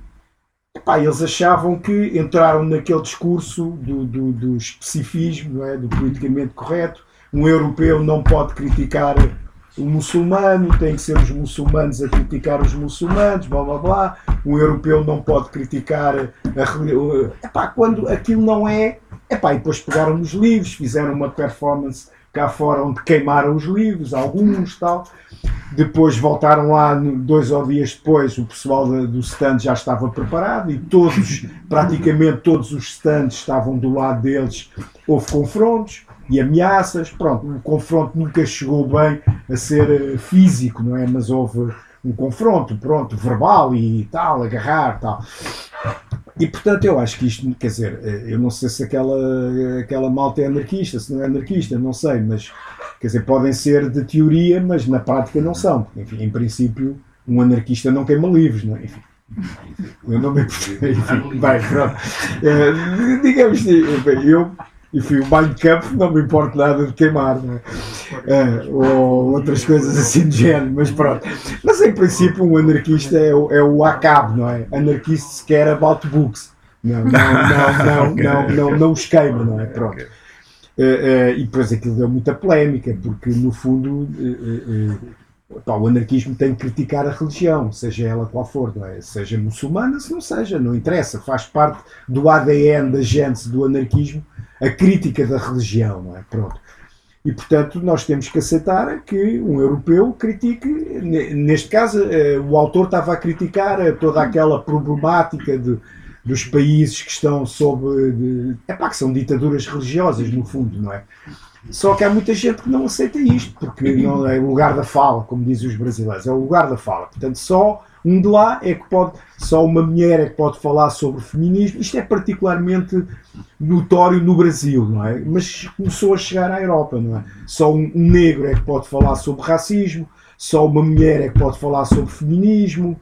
Speaker 2: epá, eles achavam que entraram naquele discurso do, do, do especificismo, é? do politicamente correto. Um europeu não pode criticar o muçulmano, tem que ser os muçulmanos a criticar os muçulmanos, blá blá blá. Um europeu não pode criticar a religião. Epá, quando aquilo não é. Epá, e depois pegaram nos livros, fizeram uma performance cá fora onde queimaram os livros, alguns tal. Depois voltaram lá, dois ou dias depois, o pessoal do stand já estava preparado e todos, (laughs) praticamente todos os stands estavam do lado deles. Houve confrontos e ameaças. Pronto, o confronto nunca chegou bem a ser eh, físico, não é? Mas houve um confronto, pronto, verbal e tal, agarrar tal. E portanto eu acho que isto, quer dizer, eh, eu não sei se aquela, aquela malta é anarquista, se não é anarquista, não sei, mas quer dizer, podem ser de teoria, mas na prática não são. porque, Enfim, em princípio, um anarquista não queima livros, não é? Enfim, eu não me enfim, bem, pronto. Eh, digamos bem, eu, enfim, o Mein Kampf não me importa nada de queimar, não é? Eh, ou outras coisas assim de género, mas pronto. Mas em princípio um anarquista é o, é o ACAB, não é? Anarquista se quer about books. Não, não, não, não, (laughs) não, não,
Speaker 1: ok.
Speaker 2: não os queima, não é? Pronto. Eh, eh, e depois aquilo deu muita polémica, porque no fundo pá, o anarquismo tem que criticar a religião, seja ela qual for, não é? Seja muçulmana, se não seja, não interessa, faz parte do ADN da gente do anarquismo a crítica da religião, não é? Pronto. E portanto nós temos que aceitar que um europeu critique, ne- neste caso eh, o autor estava a criticar eh, toda aquela problemática de, dos países que estão sob. De, epá, que são ditaduras religiosas, no fundo, não é? Só que há muita gente que não aceita isto, porque não é o lugar da fala, como dizem os brasileiros, é o lugar da fala. Portanto, só um de lá é que pode, só uma mulher é que pode falar sobre feminismo. Isto é particularmente notório no Brasil, não é? Mas começou a chegar à Europa, não é? Só um, um negro é que pode falar sobre racismo, só uma mulher é que pode falar sobre feminismo,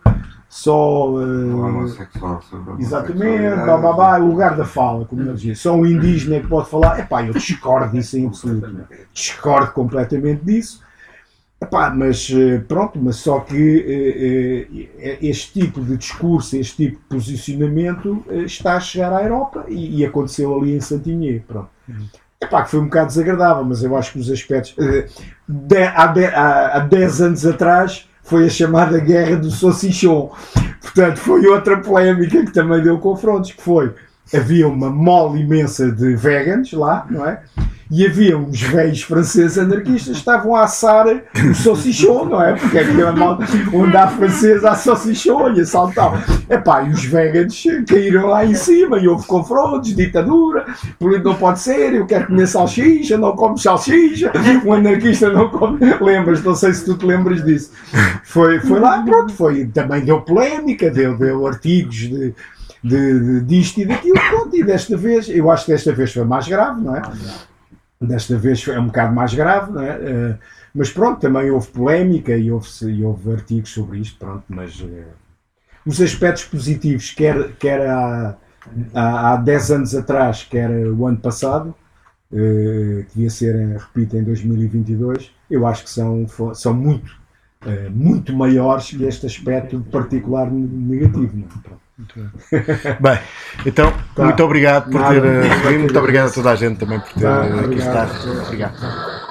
Speaker 2: só. Eh,
Speaker 3: homossexual sobre
Speaker 2: Exatamente, blá, blá, blá, é o lugar da fala, como eu dizia. Só um indígena é que pode falar. Epá, eu discordo disso em absoluto. né? Discordo completamente disso. Epá, mas eh, pronto, mas só que eh, eh, este tipo de discurso, este tipo de posicionamento está a chegar à Europa e, e aconteceu ali em Santinhê. Pronto. Epá, que foi um bocado desagradável, mas eu acho que os aspectos. de- há, de- há- há 10 anos atrás foi a chamada Guerra do Salsichon. Portanto, foi outra polémica que também deu confrontos, que foi, havia uma mole imensa de vegans lá, não é? E havia uns velhos franceses anarquistas que estavam a assar o salsichon, não é? Porque é aquela mal onde há francês há salsichon e assaltar. Epá, e os vegans caíram lá em cima e houve confrontos, ditadura, não pode ser, eu quero comer salsicha, não como salsicha, um anarquista não come. Lembras, não sei se tu te lembras disso. Foi, foi lá, pronto, foi, também deu polémica, deu, deu artigos de, de, de, disto e daquilo, pronto, e desta vez, eu acho que desta vez foi mais grave, não é? Desta vez é um bocado mais grave, não é? Eh, mas pronto, também houve polémica e houve, e houve artigos sobre isto, pronto, mas eh, os aspectos positivos, quer, quer há, há, há 10 anos atrás, quer o ano passado, eh, que devia ser, repito, em 2022, eu acho que são, são muito, muito maiores que este aspecto particular negativo. Não é? Pronto. (laughs)
Speaker 1: Bem, então,
Speaker 2: Tá.
Speaker 1: muito obrigado por
Speaker 2: Nada,
Speaker 1: ter
Speaker 2: muito
Speaker 1: vindo. Muito obrigado a toda a gente também por ter
Speaker 2: Tá,
Speaker 1: aqui
Speaker 2: obrigado.
Speaker 1: estado. Obrigado.